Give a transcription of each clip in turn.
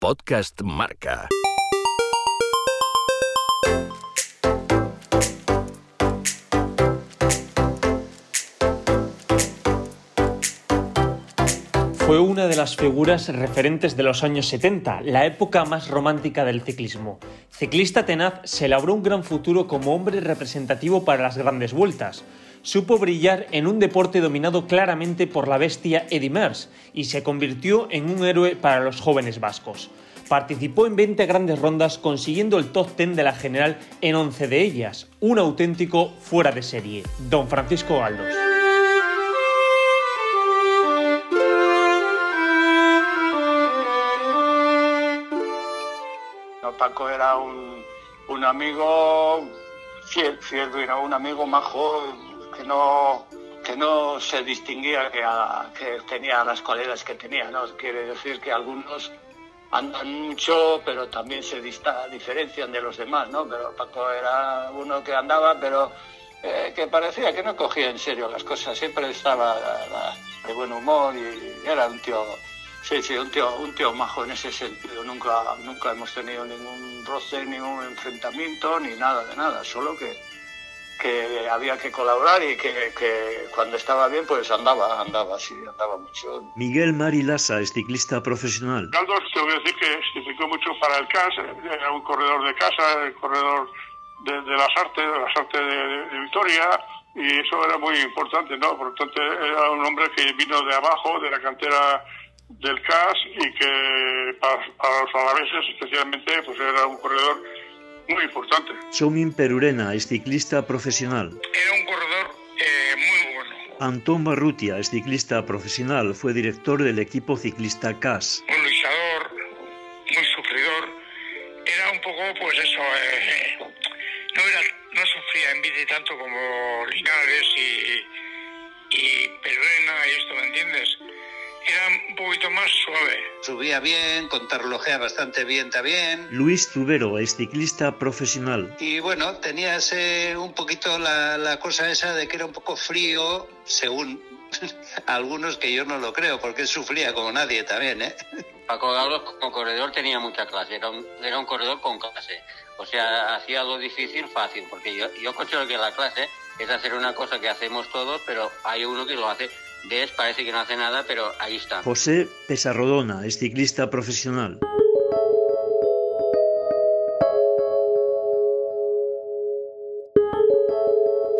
Podcast Marca. Fue una de las figuras referentes de los años 70, la época más romántica del ciclismo. Ciclista tenaz, se labró un gran futuro como hombre representativo para las grandes vueltas. Supo brillar en un deporte dominado claramente por la bestia Eddy Merckx y se convirtió en un héroe para los jóvenes vascos. Participó en 20 grandes rondas consiguiendo el top 10 de la general en 11 de ellas, un auténtico fuera de serie. Don Francisco Galdos. Paco era un, amigo fiel, fiel, era un amigo majo que no, que no se distinguía que, a- que tenía las cualidades que tenía, ¿no? Quiere decir que algunos andan mucho, pero también se dista- diferencian de los demás, ¿no? Pero Paco era uno que andaba, pero eh, que parecía que no cogía en serio las cosas, siempre estaba de buen humor y era un tío, sí, sí, un tío, un tío majo en ese sentido. Nunca, nunca hemos tenido ningún roce, ningún enfrentamiento, ni nada de nada, solo que, que había que colaborar y que, que cuando estaba bien, pues andaba, andaba, sí, andaba mucho. Miguel Mari Lassa es ciclista profesional. Galdos, te voy a decir que significó mucho para el CAS, era un corredor de casa, el corredor de, de las artes, de las artes de, de- de Vitoria, y eso era muy importante, ¿no? Por lo tanto, era un hombre que vino de abajo, de la cantera del CAS, y que para, para los alaveses especialmente, pues era un corredor muy importante. Somin Perurena es ciclista profesional. Era un corredor eh, muy bueno, Antón Barrutia es ciclista profesional, fue director del equipo ciclista CAS. un luchador, muy sufridor. Era un poco, pues eso, eh, no, era, no sufría en bici tanto como Linares y, y Perurena y esto, ¿me entiendes? Era un poquito más suave. subía bien, contar relojea bastante bien también. Luis Zubero es ciclista profesional. Y bueno, tenía ese, un poquito la, la cosa esa de que era un poco frío, según algunos que yo no lo creo, porque él sufría como nadie también, ¿eh? Paco Galdos como corredor tenía mucha clase, era un, era un corredor con clase. O sea, hacía lo difícil fácil, porque yo, yo considero que la clase es hacer una cosa que hacemos todos, pero hay uno que lo hace, ves, parece que no hace nada, pero ahí está. José Pesarrodona es ciclista profesional.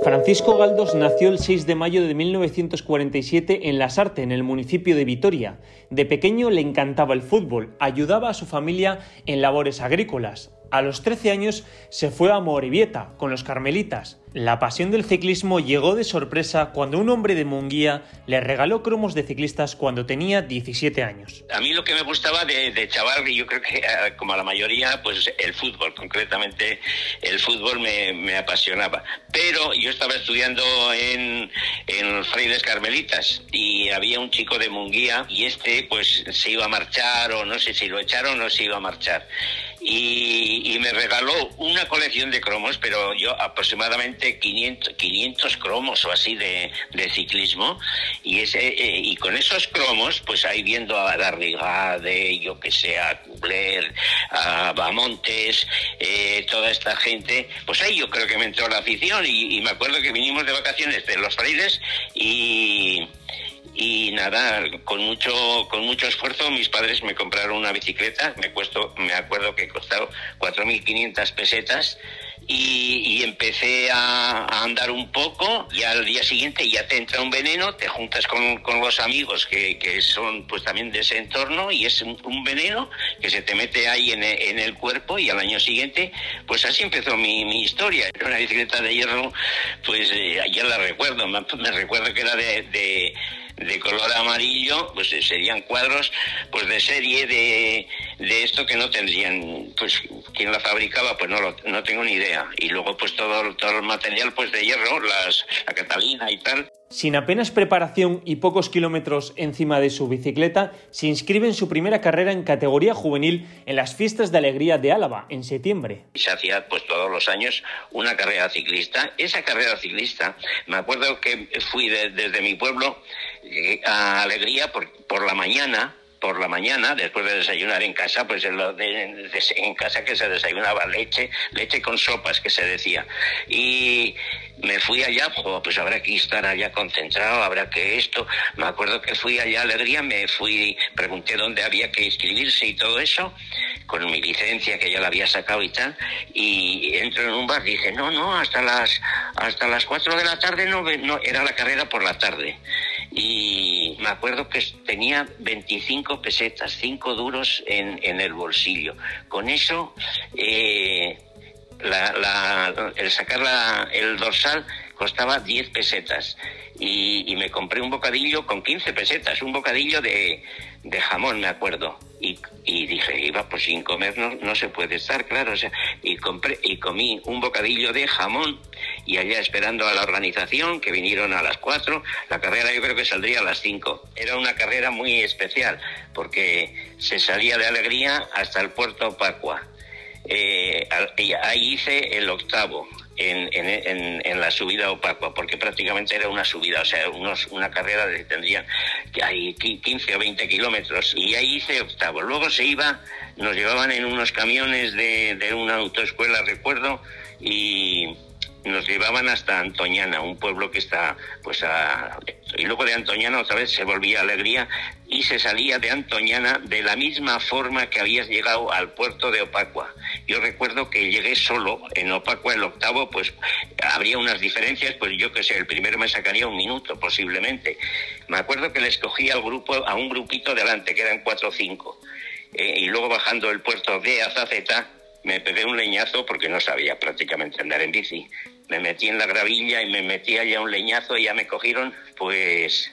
Francisco Galdos nació el 6 de mayo de 1947 en Lasarte, en el municipio de Vitoria. De pequeño le encantaba el fútbol, ayudaba a su familia en labores agrícolas. A los 13 años se fue a Morevieta con los carmelitas. La pasión del ciclismo llegó de sorpresa cuando un hombre de Munguía le regaló cromos de ciclistas cuando tenía 17 años. A mí lo que me gustaba de, de chaval, yo creo que eh, como a la mayoría, pues el fútbol, concretamente el fútbol me, apasionaba. Pero yo estaba estudiando en, en frailes carmelitas y había un chico de Munguía y este pues se iba a marchar o no sé si lo echaron o se iba a marchar. Y, y me regaló una colección de cromos, pero yo aproximadamente 500, 500 cromos o así de, ciclismo. Y, ese, eh, y con esos cromos, pues ahí viendo a Darrigade, yo que sé, a Kubler, a Bamontes, eh, toda esta gente, pues ahí yo creo que me entró la afición. Y, y me acuerdo que vinimos de vacaciones de los frailes y y nada, con mucho, con mucho esfuerzo mis padres me compraron una bicicleta, me, cuesto, me acuerdo que costó 4.500 pesetas y, y empecé a, a andar un poco y al día siguiente ya te entra un veneno, te juntas con, con los amigos que, que son pues también de ese entorno y es un, veneno que se te mete ahí en, en el cuerpo y al año siguiente pues así empezó mi, mi historia. Era una bicicleta de hierro, pues eh, ya la recuerdo, me, me recuerdo que era de- de de color amarillo, pues eh, serían cuadros pues de serie de, de esto que no tendrían, pues quien la fabricaba, pues no lo, no tengo ni idea. Y luego pues todo, todo el material pues de hierro, las, la Catalina y tal. Sin apenas preparación y pocos kilómetros encima de su bicicleta, se inscribe en su primera carrera en categoría juvenil en las Fiestas de Alegría de Álava, en septiembre. Se hacía pues todos los años una carrera ciclista. Esa carrera ciclista, me acuerdo que fui de- desde mi pueblo eh, a Alegría por, por la mañana por la mañana, después de desayunar en casa, pues en, lo casa que se desayunaba leche, leche con sopas, que se decía. Y me fui allá, pues habrá que estar allá concentrado, habrá que esto. Me acuerdo que fui allá a Alegría, me fui, pregunté dónde había que inscribirse y todo eso, con mi licencia que ya la había sacado y tal, y entro en un bar, dije, no, no, hasta las, hasta las 4 de la tarde no, no, era la carrera por la tarde y me acuerdo que tenía 25 pesetas, 5 duros en, en el bolsillo. Con eso, eh, el sacar el dorsal costaba 10 pesetas y, me compré un bocadillo con 15 pesetas, un bocadillo de, de jamón, me acuerdo. Y, y, dije, iba, pues sin comer no, no, se puede estar, claro. O sea, y, compré, y comí un bocadillo de jamón y allá esperando a la organización, que vinieron a las 4, la carrera yo creo que saldría a las 5. Era una carrera muy especial porque se salía de Alegría hasta el puerto Pacua. Eh, ahí hice el octavo, en, en, la subida opacua, porque prácticamente era una subida, o sea, unos, una carrera de tendrían hay 15 o 20 kilómetros, y ahí hice octavo. Luego se iba, nos llevaban en unos camiones de, de una autoescuela, recuerdo, y nos llevaban hasta Antoñana, un pueblo que está, pues, a... y luego de Antoñana otra vez se volvía Alegría y se salía de Antoñana de la misma forma que habías llegado al puerto de Opacua. Yo recuerdo que llegué solo en Opacua el octavo, pues habría unas diferencias, pues yo que sé, el primero me sacaría un minuto posiblemente. Me acuerdo que le escogí al grupo, a un grupito delante, que eran cuatro o cinco. Eh, y luego bajando el puerto de Azaceta, me pegué un leñazo porque no sabía prácticamente andar en bici. Me metí en la gravilla y me metí allá un leñazo y ya me cogieron, pues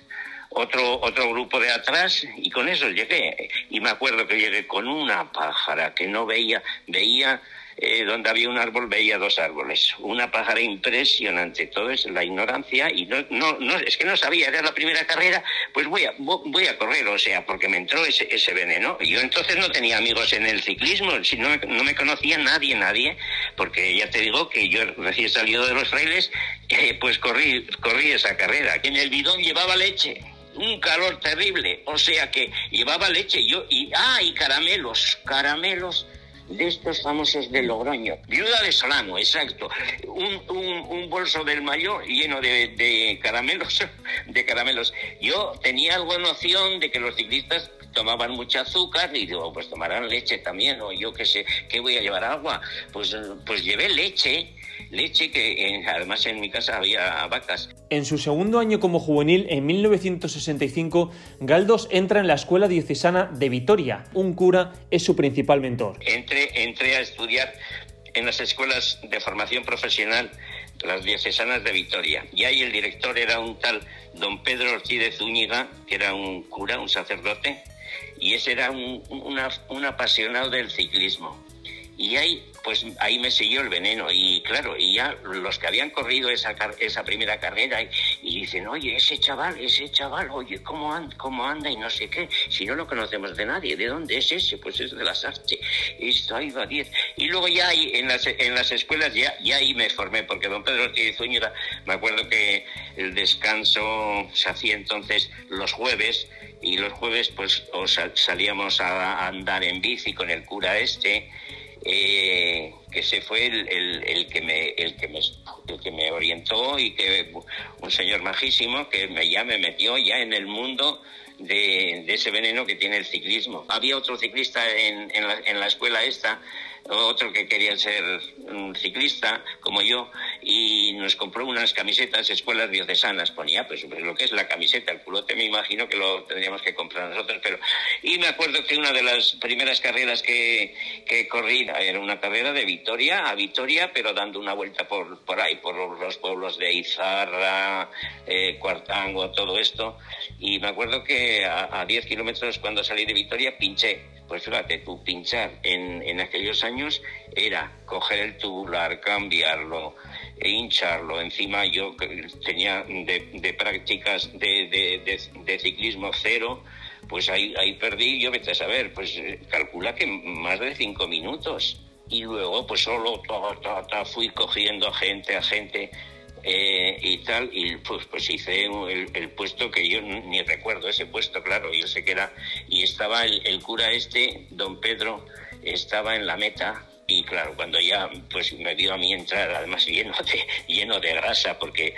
otro, otro grupo de atrás y con eso llegué. Y me acuerdo que llegué con una pájara que no veía, veía eh, donde había un árbol veía dos árboles. Una pájara impresionante, todo es la ignorancia y no, no, no, es que no sabía, era la primera carrera, pues voy a, voy a correr, o sea, porque me entró ese, ese veneno. Yo entonces no tenía amigos en el ciclismo, si no, no me conocía nadie, nadie, porque ya te digo que yo recién salido de los frailes, eh, pues corrí, corrí esa carrera, que en el bidón llevaba leche un calor terrible, o sea que llevaba leche yo y ah y caramelos, caramelos de estos famosos de Logroño. Viuda de Solano, exacto. Un, un, bolso del mayor lleno de, de, caramelos, de caramelos. Yo tenía algo noción de que los ciclistas tomaban mucha azúcar y digo, pues tomarán leche también, o yo qué sé, ¿qué voy a llevar agua? Pues, pues llevé leche leche que además en mi casa había vacas. En su segundo año como juvenil, en 1965, Galdos entra en la Escuela Diocesana de Vitoria. Un cura es su principal mentor. Entré, a estudiar en las escuelas de formación profesional, las diocesanas de Vitoria. Y ahí el director era un tal don Pedro Ortiz de Zúñiga, que era un cura, un sacerdote, y ese era un, un apasionado del ciclismo. Y ahí pues ahí me siguió el veneno. Y claro, y ya los que habían corrido esa, esa primera carrera y, dicen, oye, ese chaval, ese chaval, oye, ¿cómo, ¿cómo anda y no sé qué? Si no lo conocemos de nadie, ¿de dónde es ese? Pues es de las artes. Esto ahí va 10. Y luego ya ahí, en las, en las escuelas ya, ya ahí me formé, porque don Pedro Ortiz Zúñiga, me acuerdo que el descanso se hacía entonces los jueves y los jueves pues salíamos a andar en bici con el cura este eh, que ese fue el, el, que me, el, que me, el que me orientó y que un señor majísimo que ya me metió ya en el mundo de, ese veneno que tiene el ciclismo. Había otro ciclista en, en, la, en la escuela esta otro que quería ser un ciclista como yo y nos compró unas camisetas escuelas diocesanas. Ponía pues, pues, lo que es la camiseta el culote me imagino que lo tendríamos que comprar nosotros pero y me acuerdo que una de las primeras carreras que, que corrí era una carrera de Vitoria a Vitoria pero dando una vuelta por, por ahí por los pueblos de Izarra eh, Cuartango todo esto. Y me acuerdo que a, a 10 kilómetros cuando salí de Vitoria pinché. Pues fíjate, tú pinchar en, en aquellos años era coger el tubular, cambiarlo, e hincharlo. Encima yo tenía de, de prácticas de, ciclismo cero, pues ahí, perdí, yo vete a saber, pues eh, calcula que más de cinco minutos. Y luego pues solo ta, ta, ta, fui cogiendo gente, a gente eh, y tal, y pues, pues hice el, puesto que yo ni recuerdo ese puesto, claro, yo sé que era, y estaba el, el cura este, don Pedro, estaba en la meta, y claro, cuando ya pues me vio a mí entrar, además lleno de, lleno de grasa, porque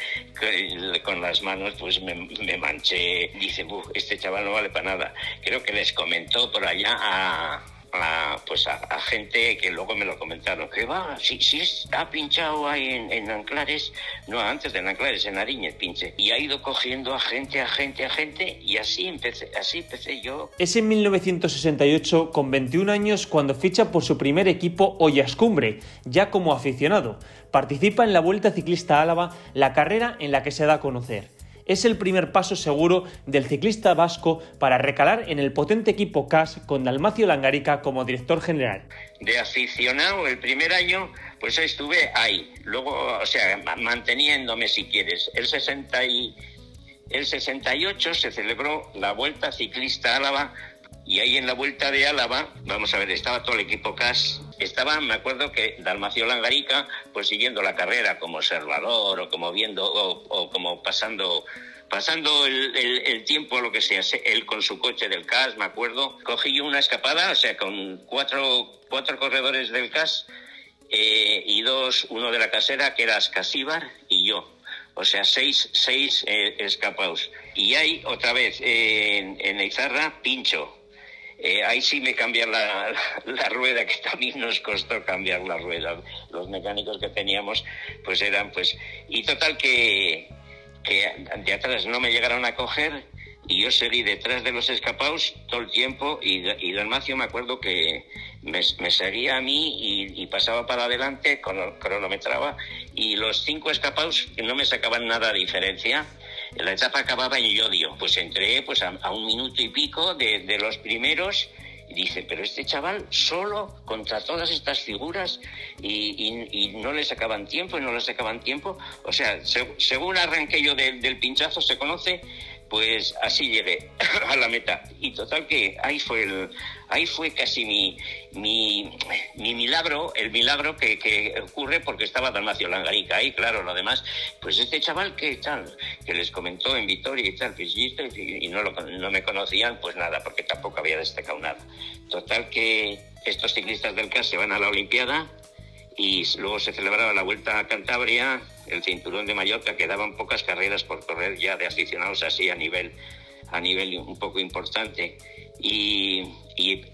con las manos pues me, me manché, dice, este chaval no vale para nada. Creo que les comentó por allá a, a, pues a, gente que luego me lo comentaron, que va, si, si ha pinchado ahí en, Anclares, no, antes de Anclares, en Ariñez pinche, y ha ido cogiendo a gente, a gente, a gente, y así empecé, así empecé yo. Es en 1968, con 21 años, cuando ficha por su primer equipo Ollascumbre, ya como aficionado. Participa en la Vuelta Ciclista Álava, la carrera en la que se da a conocer es el primer paso seguro del ciclista vasco para recalar en el potente equipo CAS con Dalmacio Langarica como director general. De aficionado el primer año, pues estuve ahí. Luego, o sea, manteniéndome si quieres. El 60 el 68 se celebró la Vuelta Ciclista Álava y ahí en la Vuelta de Álava, vamos a ver, estaba todo el equipo CAS estaba, me acuerdo que Dalmacio Langarica, pues siguiendo la carrera como observador o como viendo o, como pasando pasando el, tiempo o lo que sea, él con su coche del CAS, me acuerdo, cogí una escapada, o sea, con cuatro, cuatro corredores del CAS eh, y dos, uno de la casera, que era Ascasíbar, y yo. O sea, seis, seis eh, escapados. Y hay otra vez en, en Izarra, Pincho, eh, ahí sí me cambian la, rueda, que también nos costó cambiar la rueda. Los mecánicos que teníamos, pues eran, pues. Y total que, que de atrás no me llegaron a coger y yo seguí detrás de los escapados todo el tiempo y, y Dalmacio me acuerdo que me, seguía a mí y, pasaba para adelante, cronometraba y los cinco escapados no me sacaban nada de diferencia la etapa acababa en Yodio, pues entré pues a, un minuto y pico de, los primeros y dice, pero este chaval solo contra todas estas figuras y, no le sacaban tiempo y no le sacaban tiempo. O sea, según arranqué yo del pinchazo, se conoce pues así llegué a la meta. Y total que ahí fue el, ahí fue casi mi, mi, milagro, el milagro que, ocurre porque estaba Dalmacio Langarica ahí, claro, lo demás, pues este chaval que tal, que les comentó en Vitoria y tal, pues, y, no, lo, no me conocían, pues nada, porque tampoco había destacado nada. Total que estos ciclistas del CAS se van a la Olimpiada y luego se celebraba la Vuelta a Cantabria, el Cinturón de Mallorca, quedaban pocas carreras por correr ya de aficionados así a nivel, a nivel un poco importante. Y,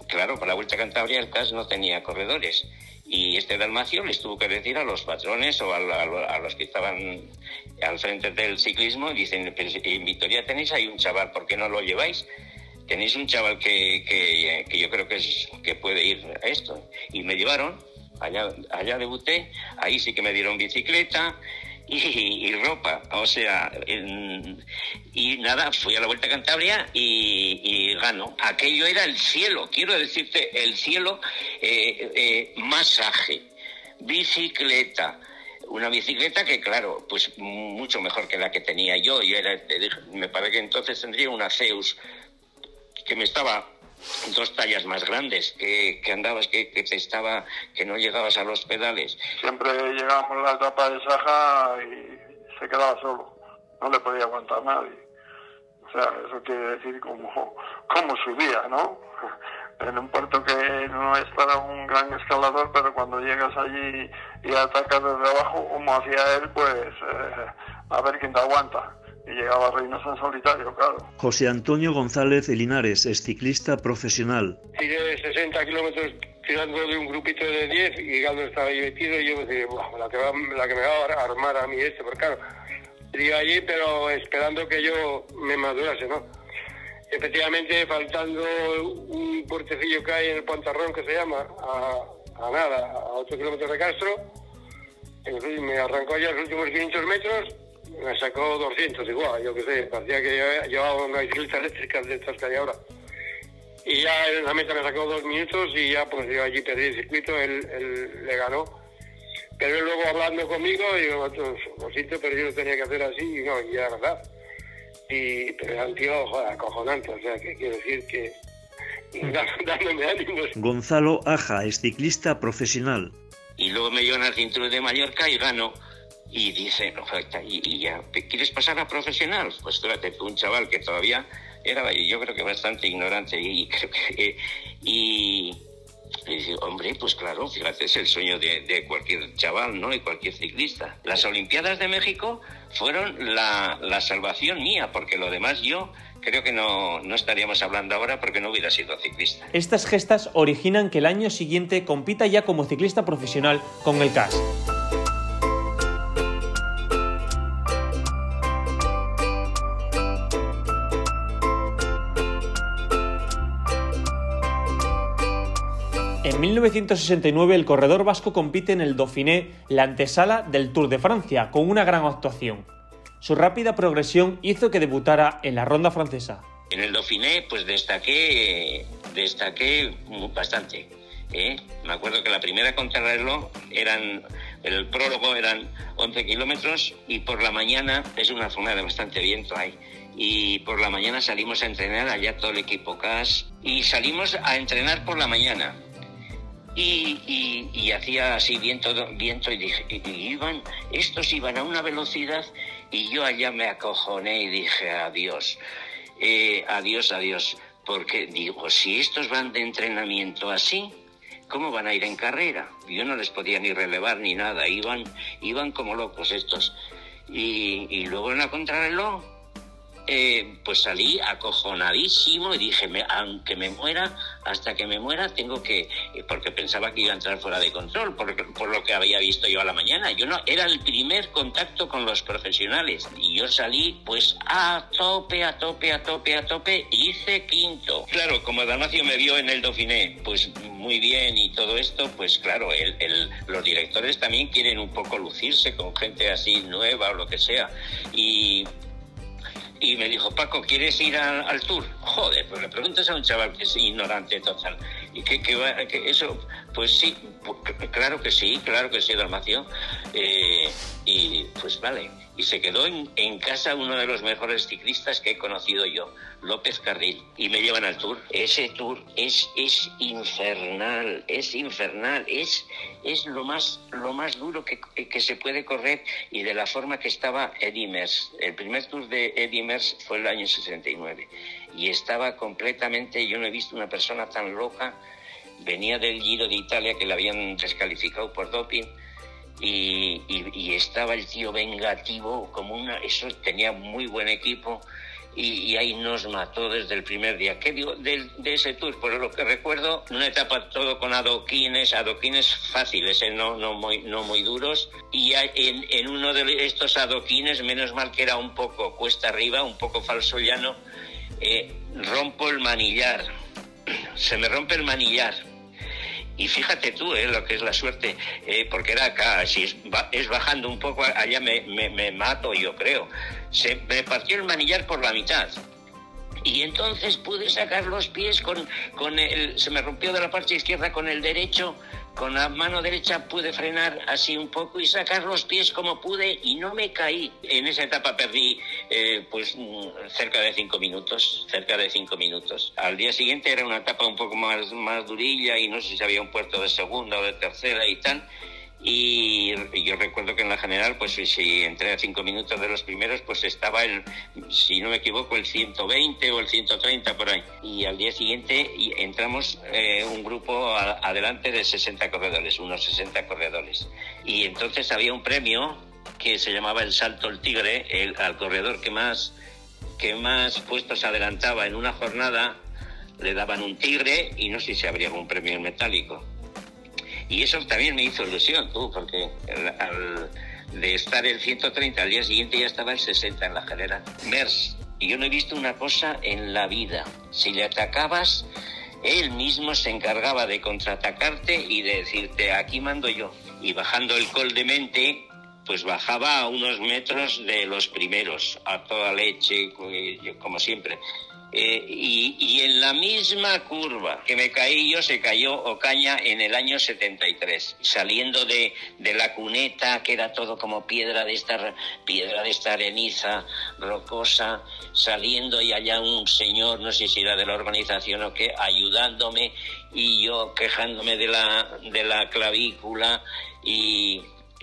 claro, para la Vuelta a Cantabria el CAS no tenía corredores. Y este Dalmacio les tuvo que decir a los patrones o a, los que estaban al frente del ciclismo, dicen, en Vitoria tenéis ahí un chaval, ¿por qué no lo lleváis? Tenéis un chaval que, que, que yo creo que, que puede ir a esto. Y me llevaron allá, allá debuté, ahí sí que me dieron bicicleta y, ropa, o sea, y nada, fui a la Vuelta a Cantabria y, gano. Aquello era el cielo, quiero decirte, el cielo, eh, eh, masaje, bicicleta, una bicicleta que, claro, pues mucho mejor que la que tenía yo. yo era, me parece que entonces tendría una Zeus que me estaba dos tallas más grandes, que, andabas, que, que, te estaba, que no llegabas a los pedales. Siempre llegábamos a la etapa de Saja y se quedaba solo, no le podía aguantar nadie. O sea, eso quiere decir cómo, cómo subía, ¿no? En un puerto que no es para un gran escalador, pero cuando llegas allí y atacas desde abajo, como hacía él, pues eh, a ver quién te aguanta y llegaba a Reynosa en solitario, claro. José Antonio González Linares es ciclista profesional. Tiré 60 kilómetros tirando de un grupito de 10 y Galdo estaba ahí metido y yo me dije, la, que la que me va a armar a mí este, porque claro, iba allí pero esperando que yo me madurase, ¿no? Efectivamente, faltando un puertecillo que hay en el Pontarrón que se llama, a, nada, a 8 kilómetros de Castro, me arrancó ya los últimos 500 metros me sacó 200 igual, yo qué sé, parecía que llevaba una bicicleta eléctrica de estas que hay ahora. Y ya en la meta me sacó dos minutos y ya pues yo allí perdí el circuito, él, él le ganó. Pero él luego hablando conmigo, digo, lo siento, pero yo lo tenía que hacer así, y no, y era verdad. Y, pero era un tío, joder, acojonante, o sea, que quiero decir que dándome ánimos. Gonzalo Aja es ciclista profesional. Y luego me llevan al cinturón de Mallorca y gano y dice, y, ya, ¿quieres pasar a profesional? Pues fíjate, un chaval que todavía era, yo creo que bastante ignorante y creo que... Y, dice, hombre, pues claro, fíjate, es el sueño de, cualquier chaval, ¿no? Y cualquier ciclista. Las Olimpiadas de México fueron la, la salvación mía, porque lo demás yo creo que no, no, estaríamos hablando ahora porque no hubiera sido ciclista. Estas gestas originan que el año siguiente compita ya como ciclista profesional con el CAS. En 1969 el corredor vasco compite en el Dauphiné, la antesala del Tour de Francia, con una gran actuación. Su rápida progresión hizo que debutara en la ronda francesa. En el Dauphiné pues destaqué, destaqué bastante. ¿eh? Me acuerdo que la primera contrarreloj eran, el prólogo eran 11 kilómetros y por la mañana, es una zona de bastante viento ahí, y por la mañana salimos a entrenar allá todo el equipo CAS y salimos a entrenar por la mañana y, hacía así viento, viento y dije, y iban, estos iban a una velocidad y yo allá me acojoné y dije, adiós, eh, adiós, adiós, porque digo, si estos van de entrenamiento así, ¿cómo van a ir en carrera? Yo no les podía ni relevar ni nada, iban, iban como locos estos. Y, y luego en la contrarreloj eh, pues salí acojonadísimo y dije, aunque me muera, hasta que me muera tengo que, porque pensaba que iba a entrar fuera de control, por, por, lo que había visto yo a la mañana. Yo no, era el primer contacto con los profesionales y yo salí pues a tope, a tope, a tope, a tope, hice quinto. Claro, como Dalmacio me vio en el Dauphiné, pues muy bien y todo esto, pues claro, el, los directores también quieren un poco lucirse con gente así nueva o lo que sea. Y y me dijo, Paco, ¿quieres ir al tour? Joder, pues le preguntas a un chaval que es ignorante total. Y que, que, eso, pues sí, claro que sí, claro que sí, Dalmacio. Eh, y pues vale. Y se quedó en, en, casa uno de los mejores ciclistas que he conocido yo, López Carril. Y me llevan al tour. Ese tour es, es infernal, es infernal, es, es lo, más, lo más duro que, que se puede correr y de la forma que estaba Eddie Merckx. El primer tour de Eddie Merckx fue el año 69 y estaba completamente, yo no he visto una persona tan loca, venía del Giro de Italia que le habían descalificado por doping y, estaba el tío vengativo como una, eso tenía muy buen equipo y, ahí nos mató desde el primer día. ¿Qué digo de, ese tour? Por lo que recuerdo, una etapa todo con adoquines, adoquines fáciles, ¿eh? no, no, muy, no muy duros. Y en, en, uno de estos adoquines, menos mal que era un poco cuesta arriba, un poco falso llano, eh, rompo el manillar. Se me rompe el manillar. Y fíjate tú eh, lo que es la suerte, eh, porque era acá, si es, bajando un poco, allá me, me, mato, yo creo. Se me partió el manillar por la mitad. Y entonces pude sacar los pies con, con el. Se me rompió de la parte izquierda con el derecho con la mano derecha pude frenar así un poco y sacar los pies como pude y no me caí. En esa etapa perdí eh, pues mm, cerca de cinco minutos, cerca de cinco minutos. Al día siguiente era una etapa un poco más, más durilla y no sé si había un puerto de segunda o de tercera y tal y yo recuerdo que en la general, pues si entré a cinco minutos de los primeros, pues estaba el, si no me equivoco, el 120 o el 130 por ahí. Y al día siguiente entramos eh, un grupo adelante de 60 corredores, unos 60 corredores. Y entonces había un premio que se llamaba el Salto el Tigre, el, al corredor que más, que más puestos adelantaba en una jornada, le daban un tigre y no sé si habría algún premio metálico. Y eso también me hizo ilusión, tú, porque al, de estar el 130 al día siguiente ya estaba el 60 en la general. MERS, yo no he visto una cosa en la vida. Si le atacabas, él mismo se encargaba de contraatacarte y de decirte, aquí mando yo. Y bajando el col de mente, pues bajaba a unos metros de los primeros, a toda leche, como siempre. Eh, y, en la misma curva que me caí yo se cayó Ocaña en el año 73, saliendo de, de, la cuneta que era todo como piedra de esta piedra de esta areniza rocosa, saliendo y allá un señor, no sé si era de la organización o qué, ayudándome y yo quejándome de la, de la clavícula y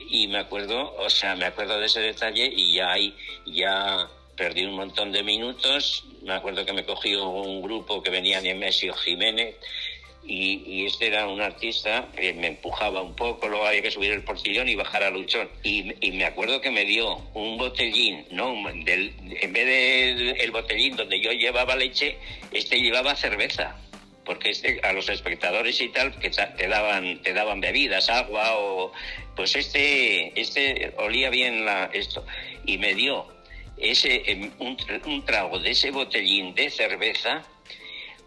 y me acuerdo, o sea, me acuerdo de ese detalle y ya ahí, ya perdí un montón de minutos. Me acuerdo que me cogió un grupo que venía de Messi Jiménez y, este era un artista que me empujaba un poco, luego había que subir el portillón y bajar a luchón. Y, me acuerdo que me dio un botellín, no, del, en vez del el botellín donde yo llevaba leche, este llevaba cerveza porque este, a los espectadores y tal que te daban te daban bebidas agua o pues este este olía bien la, esto y me dio ese em, un, trago de ese botellín de cerveza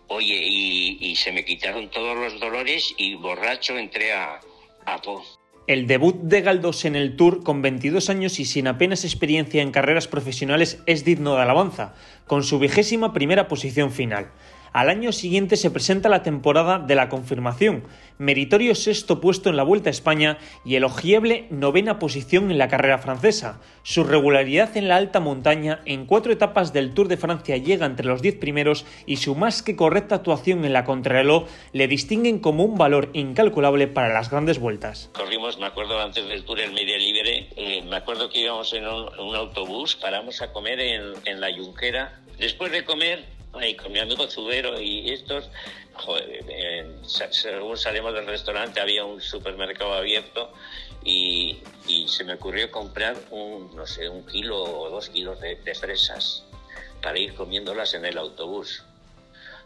Oye, y, se me quitaron todos los dolores y borracho entré a, a Po. El debut de Galdós en el Tour con 22 años y sin apenas experiencia en carreras profesionales es digno de alabanza, con su vigésima primera posición final. Al año siguiente se presenta la temporada de la confirmación, meritorio sexto puesto en la Vuelta a España y elogiable novena posición en la carrera francesa. Su regularidad en la alta montaña en cuatro etapas del Tour de Francia llega entre los diez primeros y su más que correcta actuación en la contrarreloj le distinguen como un valor incalculable para las grandes vueltas. Corrimos, me acuerdo antes del Tour el Media Libre, eh, me acuerdo que íbamos en un, autobús, paramos a comer en, en la Yunquera. Después de comer y con mi amigo Zubero y estos, joder, según salimos del restaurante había un supermercado abierto y, se me ocurrió comprar un, no sé, un kilo o dos kilos de, fresas para ir comiéndolas en el autobús.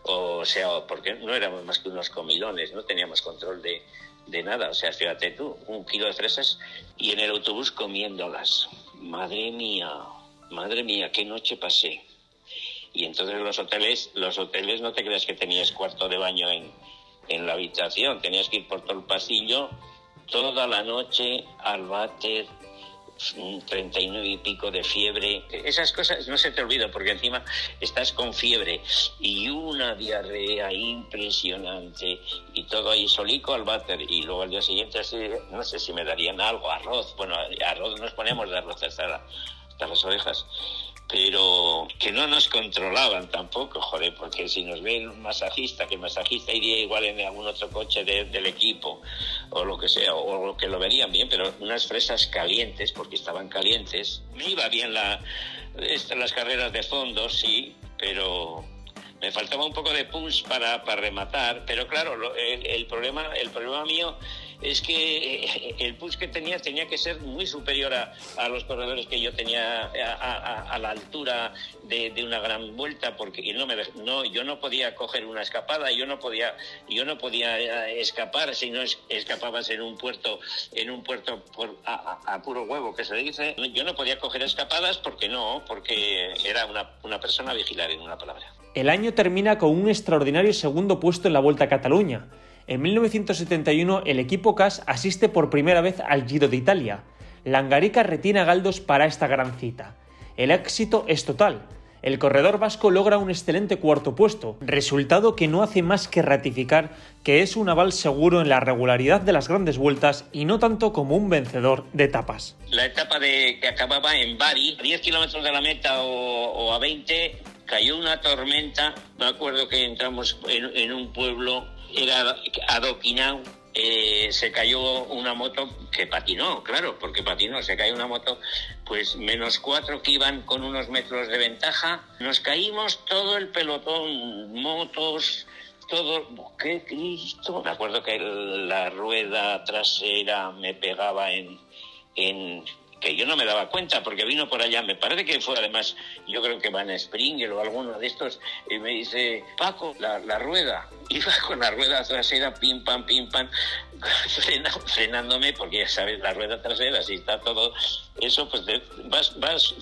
O sea, porque no éramos más que unos comilones, no teníamos control de, de nada. O sea, fíjate tú, un kilo de fresas y en el autobús comiéndolas. Madre mía, madre mía, qué noche pasé. Y entonces los hoteles, los hoteles no te creas que tenías cuarto de baño en, en la habitación, tenías que ir por todo el pasillo toda la noche al váter, 39 y pico de fiebre. Esas cosas no se te olvidan porque encima estás con fiebre y una diarrea impresionante y todo ahí solico al váter y luego al día siguiente así, no sé si me darían algo, arroz. Bueno, arroz nos ponemos de arroz hasta, hasta las orejas pero que no nos controlaban tampoco, joder, porque si nos ve un masajista, que el masajista iría igual en algún otro coche del equipo o lo que sea, o que lo verían bien, pero unas fresas calientes, porque estaban calientes. Me iba bien la, las carreras de fondo, sí, pero me faltaba un poco de punch para, para rematar, pero claro, el, el, problema, el problema mío es que eh, el push que tenía tenía que ser muy superior a, los corredores que yo tenía a, la altura de, una gran vuelta porque no me no yo no podía coger una escapada yo no podía yo no podía eh, escapar si no escapabas en un puerto en un puerto a, puro huevo que se dice. Yo no podía coger escapadas porque no porque era una, una persona vigilar en una palabra. El año termina con un extraordinario segundo puesto en la Vuelta a Cataluña en 1971 el equipo CAS asiste por primera vez al Giro de Italia. Langarica retiene a Galdos para esta gran cita. El éxito es total. El corredor vasco logra un excelente cuarto puesto, resultado que no hace más que ratificar que es un aval seguro en la regularidad de las grandes vueltas y no tanto como un vencedor de etapas. La etapa de, que acababa en Bari, 10 kilómetros de la meta o, a 20, cayó una tormenta. Me acuerdo que entramos en un pueblo era adoquinado, eh, se cayó una moto que patinó, claro, porque patinó, se cayó una moto, pues menos cuatro que iban con unos metros de ventaja, nos caímos todo el pelotón, motos, todo, qué Cristo. Me acuerdo que la rueda trasera me pegaba en, en que yo no me daba cuenta porque vino por allá, me parece que fue además, yo creo que Van Springer o alguno de estos, y me dice, Paco, la, la rueda, iba con la rueda trasera, pim, pam, pim, pam, frenándome, porque ya sabes, la rueda trasera, si está todo eso, pues vas, vas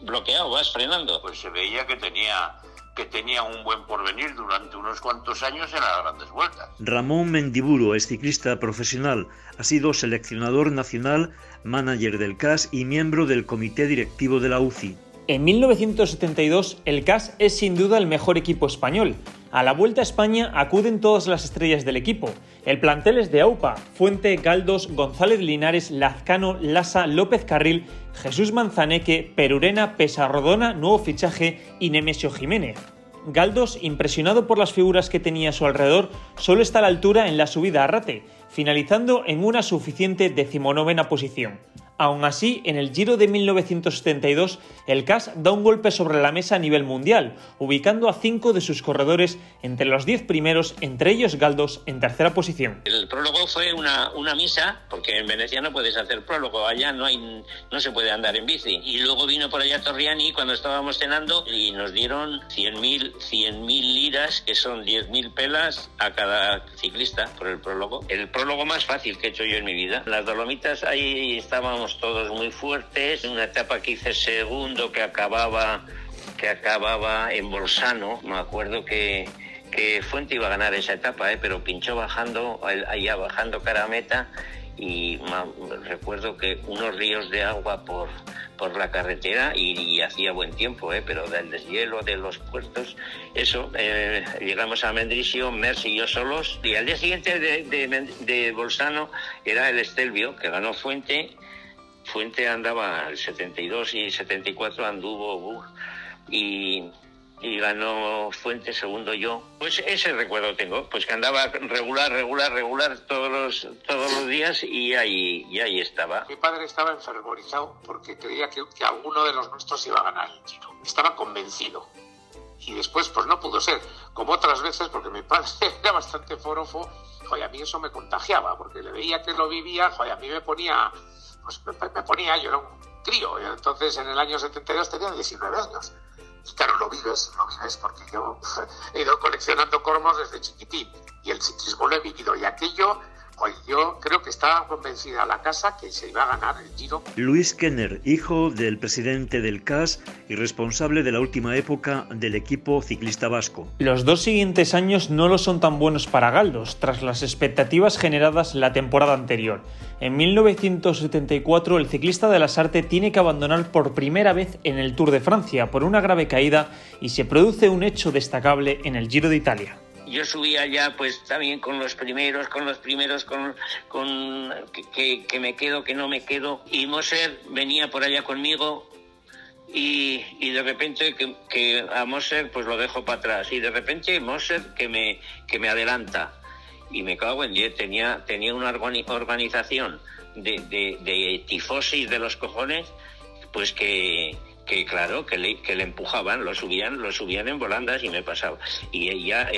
bloqueado, vas frenando. Pues se veía que tenía que tenía un buen porvenir durante unos cuantos años en las grandes vueltas. Ramón Mendiburo es ciclista profesional, ha sido seleccionador nacional, manager del CAS y miembro del comité directivo de la UCI. En 1972 el CAS es sin duda el mejor equipo español. A la Vuelta a España acuden todas las estrellas del equipo. El plantel es de AUPA, Fuente, Galdos, González Linares, Lazcano, Lasa, López Carril, Jesús Manzaneque, Perurena, Pesarrodona, nuevo fichaje y Nemesio Jiménez. Galdos, impresionado por las figuras que tenía a su alrededor, solo está a la altura en la subida a Rate, finalizando en una suficiente decimonovena posición. Aún así, en el Giro de 1972, el CAS da un golpe sobre la mesa a nivel mundial, ubicando a cinco de sus corredores entre los diez primeros, entre ellos Galdos en tercera posición. El prólogo fue una, una misa, porque en Venecia no puedes hacer prólogo, allá no hay no se puede andar en bici. Y luego vino por allá Torriani cuando estábamos cenando y nos dieron 100.000 100 liras, que son 10.000 pelas a cada ciclista por el prólogo. El prólogo más fácil que he hecho yo en mi vida. Las Dolomitas ahí estábamos todos muy fuertes. Una etapa que hice segundo que acababa que acababa en Bolsano. Me acuerdo que, que Fuente iba a ganar esa etapa, ¿eh? pero pinchó bajando, allá bajando cara meta y recuerdo que unos ríos de agua por, por la carretera y, hacía buen tiempo, ¿eh? pero del deshielo de los puertos, eso, eh, llegamos a Mendrisio, Mercy y yo solos, y al día siguiente de, de, de Bolsano era el Estelvio, que ganó Fuente, Fuente andaba el 72 y 74 anduvo y, y ganó Fuente segundo yo. Pues ese recuerdo tengo, pues que andaba regular, regular, regular todos los, todos los días y ahí, y ahí estaba. Mi padre estaba enfervorizado porque creía que, que alguno de los nuestros iba a ganar el tiro. Estaba convencido. Y después, pues no pudo ser, como otras veces, porque mi padre era bastante forofo, joder, a mí eso me contagiaba, porque le veía que lo vivía, joder, a mí me ponía pues me, ponía, yo era un crío, entonces en el año 72 tenía 19 años. Y claro, lo vives, lo vives, porque yo he ido coleccionando cromos desde chiquitín y el ciclismo lo he vivido y aquello yo creo que estaba convencida la casa que se iba a ganar el Giro. Luis Kenner, hijo del presidente del CAS y responsable de la última época del equipo ciclista vasco. Los dos siguientes años no lo son tan buenos para Galdos, tras las expectativas generadas la temporada anterior. En 1974 el ciclista de la Sarte tiene que abandonar por primera vez en el Tour de Francia por una grave caída y se produce un hecho destacable en el Giro de Italia yo subía ya pues también con los primeros, con los primeros, con, con que, que, me quedo, que no me quedo. Y Moser venía por allá conmigo y, y de repente que, que, a Moser pues lo dejo para atrás. Y de repente Moser que me, que me adelanta. Y me cago en 10, tenía, tenía una organización de, de, de tifosis de los cojones, pues que, que claro, que le, que le empujaban, lo subían, lo subían en volandas y me pasaba. Y ya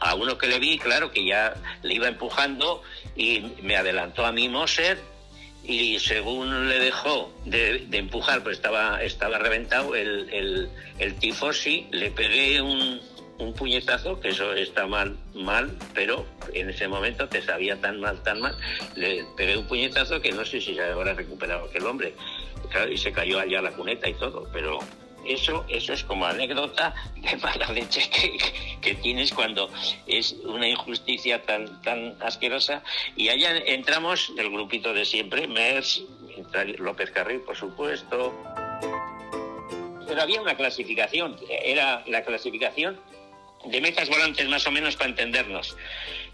a, uno que le vi, claro, que ya le iba empujando y me adelantó a mí Moser y según le dejó de, empujar, pues estaba, estaba reventado el, el, el tifosi, le pegué un, un puñetazo, que eso está mal, mal, pero en ese momento te sabía tan mal, tan mal, le pegué un puñetazo que no sé si se habrá recuperado aquel hombre. y se cayó allá la cuneta y todo, pero eso, eso es como anécdota de mala leche que, que, tienes cuando es una injusticia tan, tan asquerosa. Y allá entramos el grupito de siempre, Mers, López Carril, por supuesto. Pero había una clasificación, era la clasificación de metas volantes más o menos para entendernos.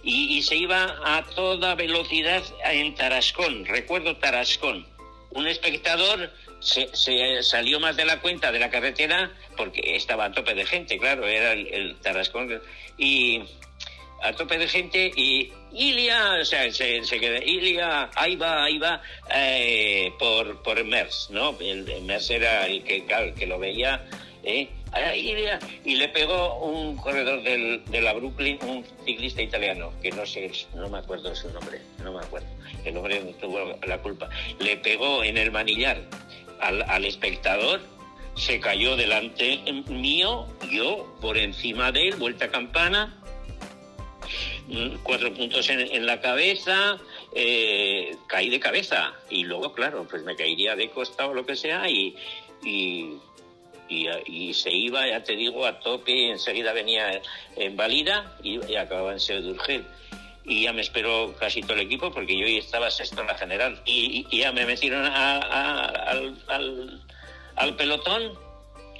Y, se iba a toda velocidad en Tarascón, recuerdo Tarascón. Un espectador se, salió más de la cuenta de la carretera porque estaba a tope de gente, claro, era el, Tarascón. Y a tope de gente y Ilia, o sea, se, se quedó, Ilia, ahí va, ahí va, eh, por, por Mers, ¿no? El, Mers era el que, que lo veía, ¿eh? Y le pegó un corredor del, de la Brooklyn, un ciclista italiano, que no sé, no me acuerdo su nombre, no me acuerdo, el hombre tuvo la culpa, le pegó en el manillar al, al espectador, se cayó delante mío, yo por encima de él, vuelta a campana, mm, cuatro puntos en, la cabeza, eh, caí de cabeza. Y luego, claro, pues me caería de costado o lo que sea y y, se iba, ya te digo, a tope, enseguida venía en Valida y, acababa en Seudurgel. Y ya me esperó casi todo el equipo porque yo estaba sexto en la general. Y, ya me metieron al, al pelotón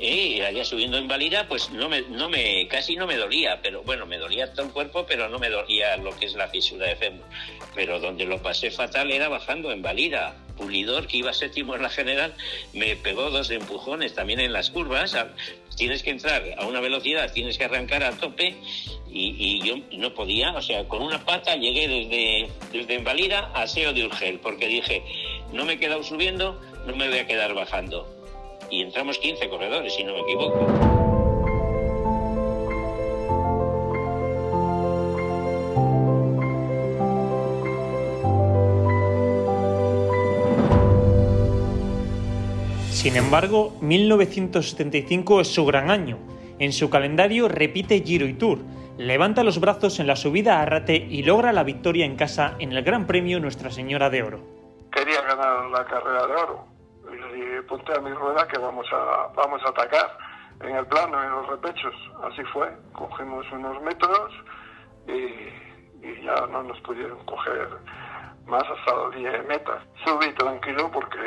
y allá subiendo en Valira, pues no me, no me, casi no me dolía, pero bueno, me dolía todo el cuerpo, pero no me dolía lo que es la fisura de fémur. Pero donde lo pasé fatal era bajando en Valira. Pulidor, que iba séptimo en la general, me pegó dos empujones también en las curvas. tienes que entrar a una velocidad, tienes que arrancar a tope y, yo no podía, o sea, con una pata llegué desde, desde Valira a Seo de Urgel, porque dije, no me he quedado subiendo, no me voy a quedar bajando. Y entramos 15 corredores, si no me equivoco. Sin embargo, 1975 es su gran año. En su calendario repite Giro y Tour, levanta los brazos en la subida a Arrate y logra la victoria en casa en el Gran Premio Nuestra Señora de Oro. Quería ganar la carrera de oro y ponte a mi rueda que vamos a, vamos a atacar en el plano, en los repechos. Así fue, cogimos unos metros y, ya no nos pudieron coger más hasta los 10 metas. Subí tranquilo porque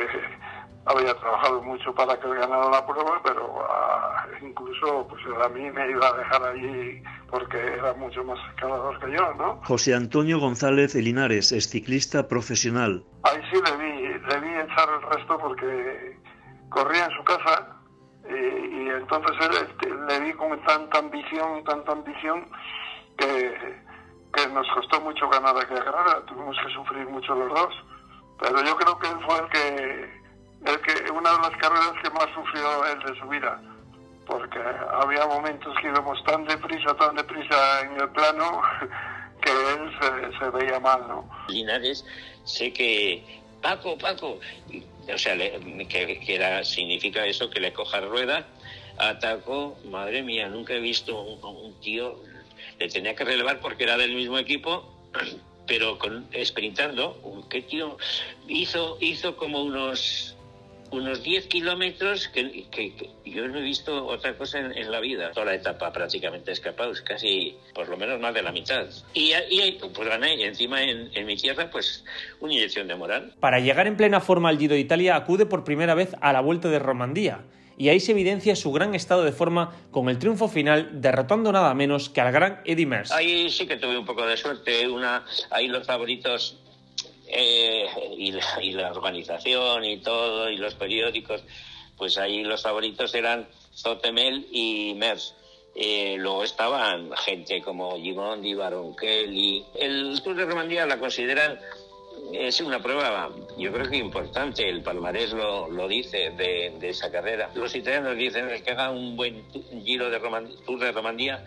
había trabajado mucho para que ganara la prueba, pero ah, incluso pues a mí me iba a dejar allí porque era mucho más escalador que yo, ¿no? José Antonio González Linares es ciclista profesional. Ahí sí le vi, le vi echar el resto porque corría en su casa y, entonces este, le vi con tanta ambición, tanta ambición que, que nos costó mucho ganar aquella carrera, tuvimos que sufrir mucho los dos, pero yo creo que él fue el que el que una de las carreras que más sufrió él de su vida, porque había momentos que íbamos tan deprisa, tan deprisa en el plano, que él se, veía mal, ¿no? Linares, sé que Paco, Paco, o sea, que, era, significa eso, que le coja rueda, atacó, madre mía, nunca he visto un, un tío, le tenía que relevar porque era del mismo equipo, pero con, sprintando, qué tío, hizo, hizo como unos unos 10 kilómetros que, yo no he visto otra cosa en, la vida. Toda la etapa prácticamente escapados, casi por lo menos más de la mitad. Y, y pues gané, encima en, en, mi tierra, pues una inyección de moral. Para llegar en plena forma al Giro de Italia, acude por primera vez a la Vuelta de Romandía. Y ahí se evidencia su gran estado de forma con el triunfo final, derrotando nada menos que al gran Eddie Merckx. Ahí sí que tuve un poco de suerte. Una, ahí los favoritos eh, y, la, organización y todo, y los periódicos, pues ahí los favoritos eran Zotemel y Mers. Eh, luego estaban gente como Gimondi, Baron Kelly. El Tour de Romandía la consideran es una prueba, yo creo que importante, el palmarés lo, lo dice de, esa carrera. Los italianos dicen que haga un buen giro de Tour de Romandía,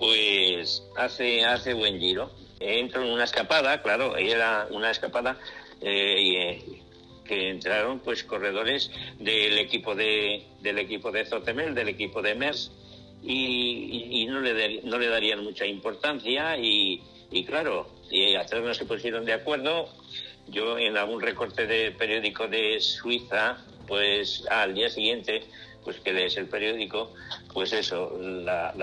pues hace, hace buen giro entro en una escapada, claro, era una escapada eh, eh, que entraron pues corredores del equipo de del equipo de Zotemel, del equipo de Mers y, no, le no le darían mucha importancia y, y claro, y atrás no se pusieron de acuerdo. Yo en algún recorte de periódico de Suiza, pues al día siguiente, pues que lees el periódico, pues eso, la,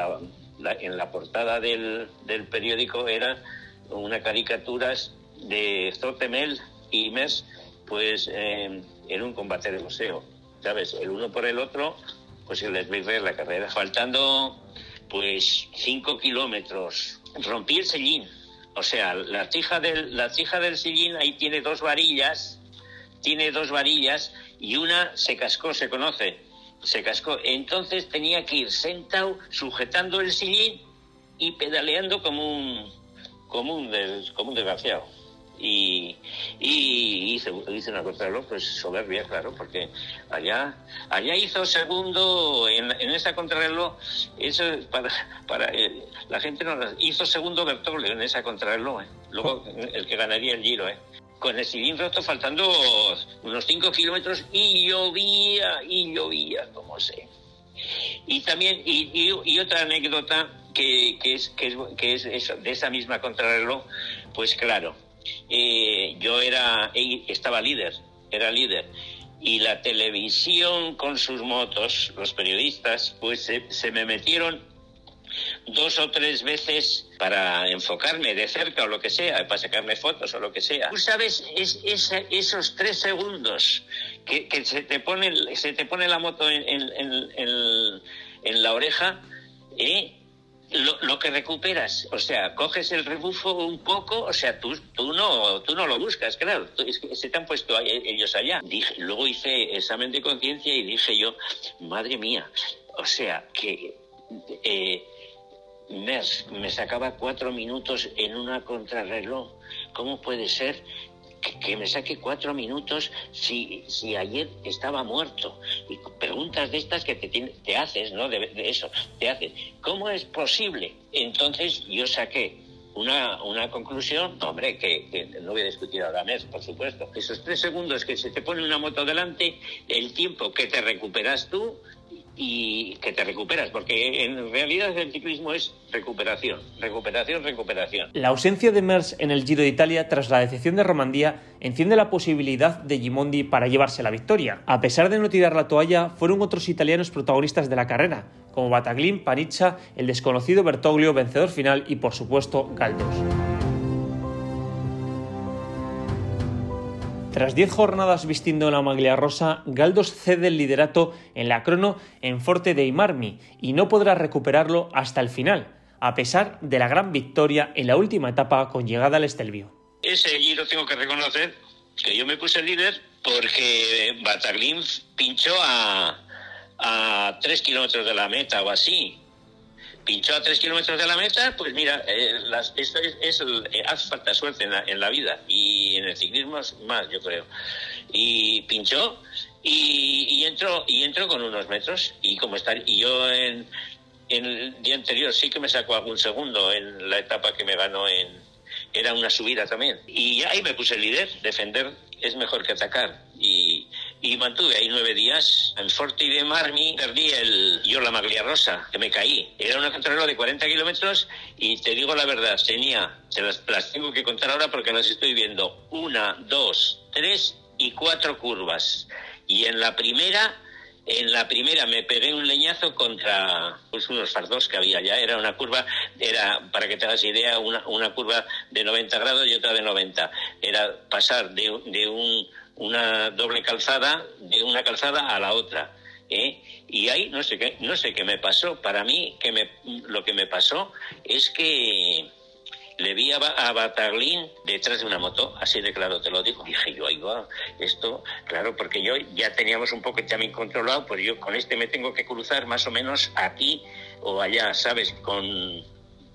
en la portada del, del periódico era unas caricaturas de Zotemel y Mes, pues en un combate de boxeo, ¿sabes? El uno por el otro, pues el desvirre la carrera. Faltando, pues, cinco kilómetros. Rompí el sillín. O sea, la tija del, la tija del sillín ahí tiene dos varillas, tiene dos varillas y una se cascó, se conoce, se cascó. Entonces tenía que ir sentado, sujetando el sillín y pedaleando como un, como un, como un desgraciado. Y, y hice, hice, una contrarreloj pues soberbia, claro, porque allá, allá hizo segundo, en, en esa contrarreloj, eso para, para eh, la gente no hizo segundo Bertolio en esa contrarreloj, eh. luego el que ganaría el giro, eh. con el sillín roto faltando unos 5 kilómetros y llovía, y llovía, como sé. Y también, y, y otra anécdota, que, es, que, es, de esa misma contrarreloj, pues claro, eh, yo era, estaba líder, era líder. Y la televisión con sus motos, los periodistas, pues se, se me metieron dos o tres veces para enfocarme de cerca o lo que sea, para sacarme fotos o lo que sea. Tú sabes, es, esos tres segundos que, que, se, te pone, se te pone la moto en, en, en, en la oreja, ¿eh? Lo, lo, que recuperas, o sea, coges el rebufo un poco, o sea, tú, tú, no, tú no lo buscas, claro, que se te han puesto ellos allá. Luego hice examen de conciencia y dije yo, madre mía, O sea, que eh, me sacaba cuatro minutos en una contrarreloj. ¿Cómo puede ser que, me saque cuatro minutos si, si ayer estaba muerto? Y preguntas de estas que te, te haces, ¿no? De, eso, te haces. ¿Cómo es posible? Entonces yo saqué una, una conclusión, hombre, que, no voy a discutir ahora mes, por supuesto. Esos tres segundos que se te pone una moto delante, el tiempo que te recuperas tú y que te recuperas, porque en realidad el ciclismo es recuperación, recuperación, recuperación. La ausencia de Mers en el Giro de Italia tras la decepción de Romandía enciende la posibilidad de Gimondi para llevarse la victoria. A pesar de no tirar la toalla, fueron otros italianos protagonistas de la carrera, como Bataglin, Paniccia, el desconocido Bertoglio, vencedor final y por supuesto Galdos. Tras 10 jornadas vistiendo la maglia rosa, Galdos cede el liderato en la crono en Forte dei Marmi y no podrá recuperarlo hasta el final, a pesar de la gran victoria en la última etapa con llegada al Estelvio. Ese giro tengo que reconocer que yo me puse líder porque Bataglin pinchó a, a 3 kilómetros de la meta o así pinchó a tres kilómetros de la meta, pues mira, eh, esto es, eh, hace falta suerte en la, vida y en el ciclismo más, yo creo. Y pinchó y, entró y entró con unos metros y como está y yo en, el día anterior sí que me sacó algún segundo en la etapa que me ganó en era una subida también y ahí me puse el líder defender es mejor que atacar y y mantuve ahí nueve días. En Forti de Marmi perdí el yo la maglia rosa, que me caí. Era una contrarreloj de 40 kilómetros y te digo la verdad, tenía, se las, las, tengo que contar ahora porque las estoy viendo, una, dos, tres y cuatro curvas. Y en la primera, en la primera me pegué un leñazo contra pues, unos fardos que había ya. Era una curva, era, para que te hagas idea, una, una curva de 90 grados y otra de 90. Era pasar de, de un una doble calzada de una calzada a la otra. ¿eh? Y ahí no sé qué, no sé qué me pasó. Para mí, que me, lo que me pasó es que le vi a, a detrás de una moto, así de claro te lo digo. Dije yo, ahí va, esto, claro, porque yo ya teníamos un poco también controlado, pues yo con este me tengo que cruzar más o menos aquí o allá, ¿sabes? Con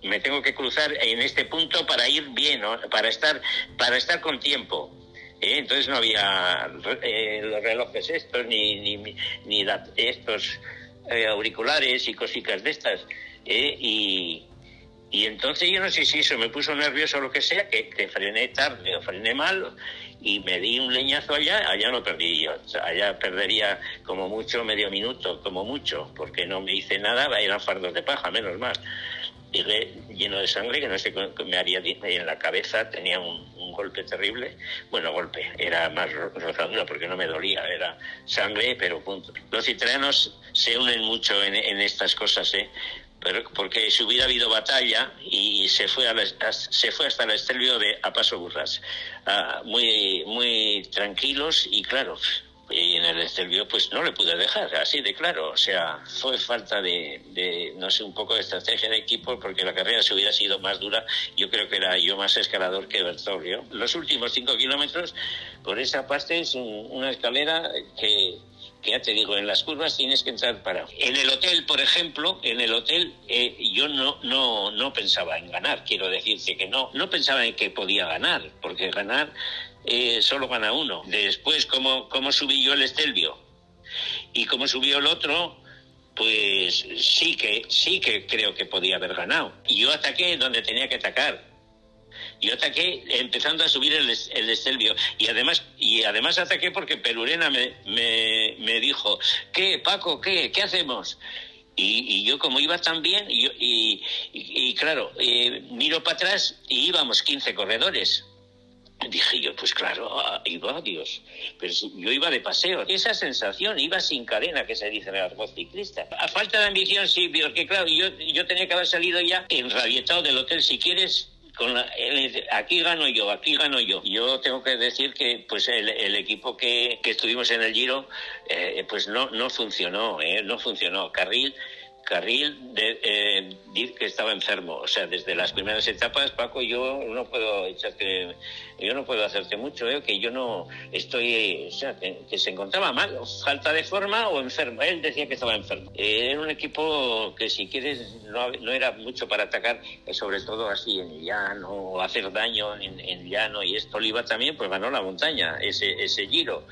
me tengo que cruzar en este punto para ir bien, para estar para estar con tiempo. ¿Eh? entonces no había eh, los relojes estos, ni, ni, ni estos eh, auriculares y cositas de estas. Y, y, entonces yo no sé si eso me puso nervioso o lo que sea, que, frené tarde o frené mal y me di un leñazo allá, allá no perdí yo, allá perdería como mucho medio minuto, como mucho, porque no me hice nada, eran fardos de paja, menos mal lleno de sangre, que no sé qué me haría en la cabeza, tenía un, golpe terrible. Bueno, golpe, era más rozadura porque no me dolía, era sangre, pero punto. Los italianos se unen mucho en, estas cosas, ¿eh? Pero porque si hubiera habido batalla y se fue, a se fue hasta el estelvio de a paso burras, muy, muy tranquilos y claro, y en el Estelvio pues no le pude dejar, así de claro. O sea, fue falta de, no sé, un poco de estrategia de equipo porque la carrera si hubiera sido más dura, yo creo que era yo más escalador que Bertoglio. Los últimos cinco kilómetros, por esa parte es una escalera que, que ya te digo, en las curvas tienes que entrar para. En el hotel, por ejemplo, en el hotel eh, yo no, no, no pensaba en ganar, quiero decirte que no, no pensaba en que podía ganar, porque ganar eh, solo gana uno. Después, ¿cómo, ¿cómo subí yo el Estelvio? Y cómo subió el otro, pues sí que, sí que creo que podía haber ganado. Y yo ataqué donde tenía que atacar. Yo ataqué empezando a subir el, el Estelvio. Y además, y además ataqué porque Perurena me, me, dijo, ¿qué, Paco, qué, qué hacemos? Y, yo como iba tan bien, y, y, claro, eh, miro para atrás y íbamos 15 corredores. Dije yo, pues claro, iba Dios. Pero yo iba de paseo. Esa sensación, iba sin cadena, que se dice en el argot ciclista. A falta de ambición, sí, porque claro, yo, yo tenía que haber salido ya enrabietado del hotel. Si quieres, con aquí gano yo, aquí gano yo. Yo tengo que decir que pues el, equipo que, estuvimos en el Giro, eh, pues no, no funcionó, eh, no funcionó. Carril Carril de, eh, que estaba enfermo. O sea, desde las primeras etapas, Paco, yo no puedo echarte, yo no puedo hacerte mucho, ¿eh? que yo no estoy, o sea, que, se encontraba mal, falta de forma o enfermo. Él decía que estaba enfermo. Eh, era un equipo que si quieres no, no era mucho para atacar, eh, sobre todo así en llano, hacer daño en, en llano y esto. Oliva también, pues ganó la montaña, ese, ese giro.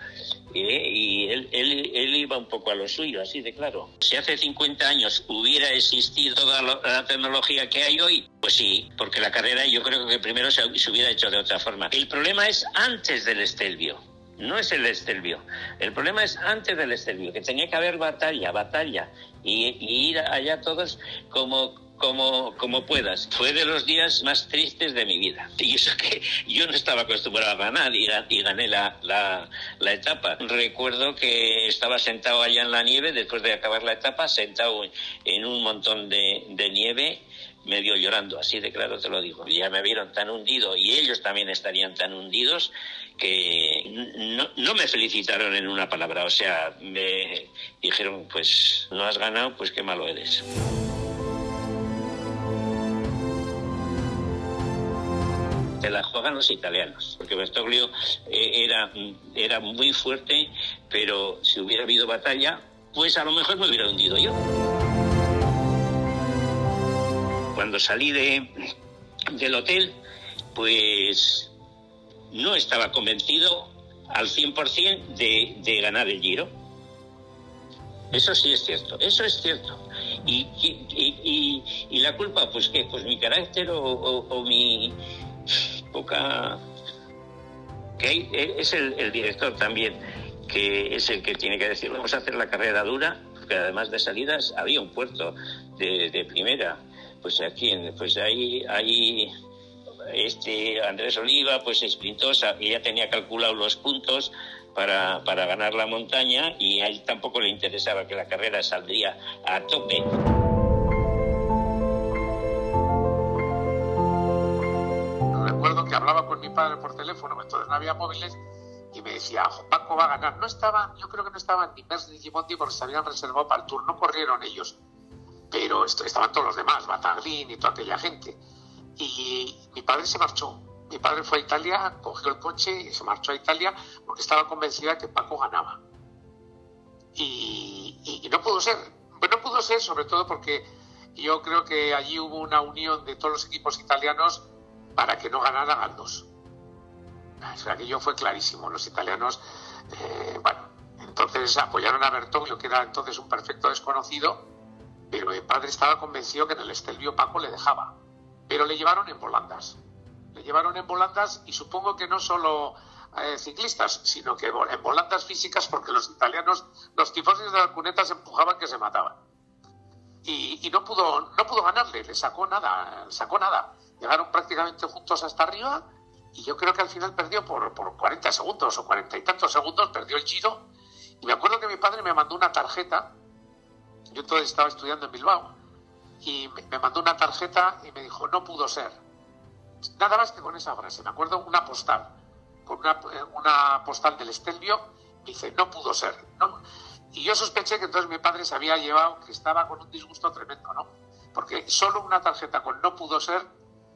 ¿eh? y él, él, iba un poco a lo suyo, así de claro. Si hace 50 años hubiera existido toda la tecnología que hay hoy, pues sí, porque la carrera yo creo que primero se, hubiera hecho de otra forma. El problema es antes del Estelvio. No es el Estelvio. El problema es antes del Estelvio, que tenía que haber batalla, batalla, y ir allá todos como como, como puedas. Fue de los días más tristes de mi vida. Y eso que yo no estaba acostumbrado a ganar y, gané la, la, etapa. Recuerdo que estaba sentado allá en la nieve, después de acabar la etapa, sentado en un montón de, de nieve medio llorando, así de claro te lo digo. Ya me vieron tan hundido y ellos también estarían tan hundidos que no, no, me felicitaron en una palabra, o sea, me dijeron, pues no has ganado, pues qué malo eres. te la juegan los italianos, porque Bertoglio eh, era, era muy fuerte, pero si hubiera habido batalla, pues a lo mejor me hubiera hundido yo. Cuando salí de, del hotel, pues no estaba convencido al 100% de, de ganar el giro. Eso sí es cierto, eso es cierto. ¿Y, y, y, la culpa? Pues qué, pues mi carácter o mi, poca... que es el, director también, que es el que tiene que decir, vamos a hacer la carrera dura, porque además de salidas había un puerto de, primera. Pues aquí, pues ahí, ahí este Andrés Oliva, pues sprintó, ya tenía calculado los puntos para, para ganar la montaña y a él tampoco le interesaba que la carrera saldría a tope. que hablaba con mi padre por teléfono, entonces no había móviles, y me decía, Paco va a ganar. No estaban, yo creo que no estaban ni Mers ni Gimonti porque se habían reservado para el tour, no corrieron ellos, pero estaban todos los demás, Bataglin y toda aquella gente. Y mi padre se marchó. Mi padre fue a Italia, cogió el coche y se marchó a Italia porque estaba convencida que Paco ganaba. Y, y no pudo ser. Pero no pudo ser sobre todo porque yo creo que allí hubo una unión de todos los equipos italianos para que no ganara Galdós. aquello fue clarísimo. Los italianos, eh, bueno, entonces apoyaron a Bertoglio, que era entonces un perfecto desconocido, pero mi padre estaba convencido que en el Estelvio Paco le dejaba. Pero le llevaron en volandas. Le llevaron en volandas y supongo que no solo eh, ciclistas, sino que en volandas físicas porque los italianos, los tifones de la cuneta se empujaban que se mataban. Y, no pudo no pudo ganarle, le sacó nada, sacó nada llegaron prácticamente juntos hasta arriba y yo creo que al final perdió por, por 40 segundos o 40 y tantos segundos, perdió el giro. Y me acuerdo que mi padre me mandó una tarjeta, yo todavía estaba estudiando en Bilbao, y me mandó una tarjeta y me dijo, no pudo ser. Nada más que con esa frase, me acuerdo una postal, con una, una postal del Estelvio, dice, no pudo ser. Y yo sospeché que entonces mi padre se había llevado, que estaba con un disgusto tremendo, ¿no? Porque solo una tarjeta con no pudo ser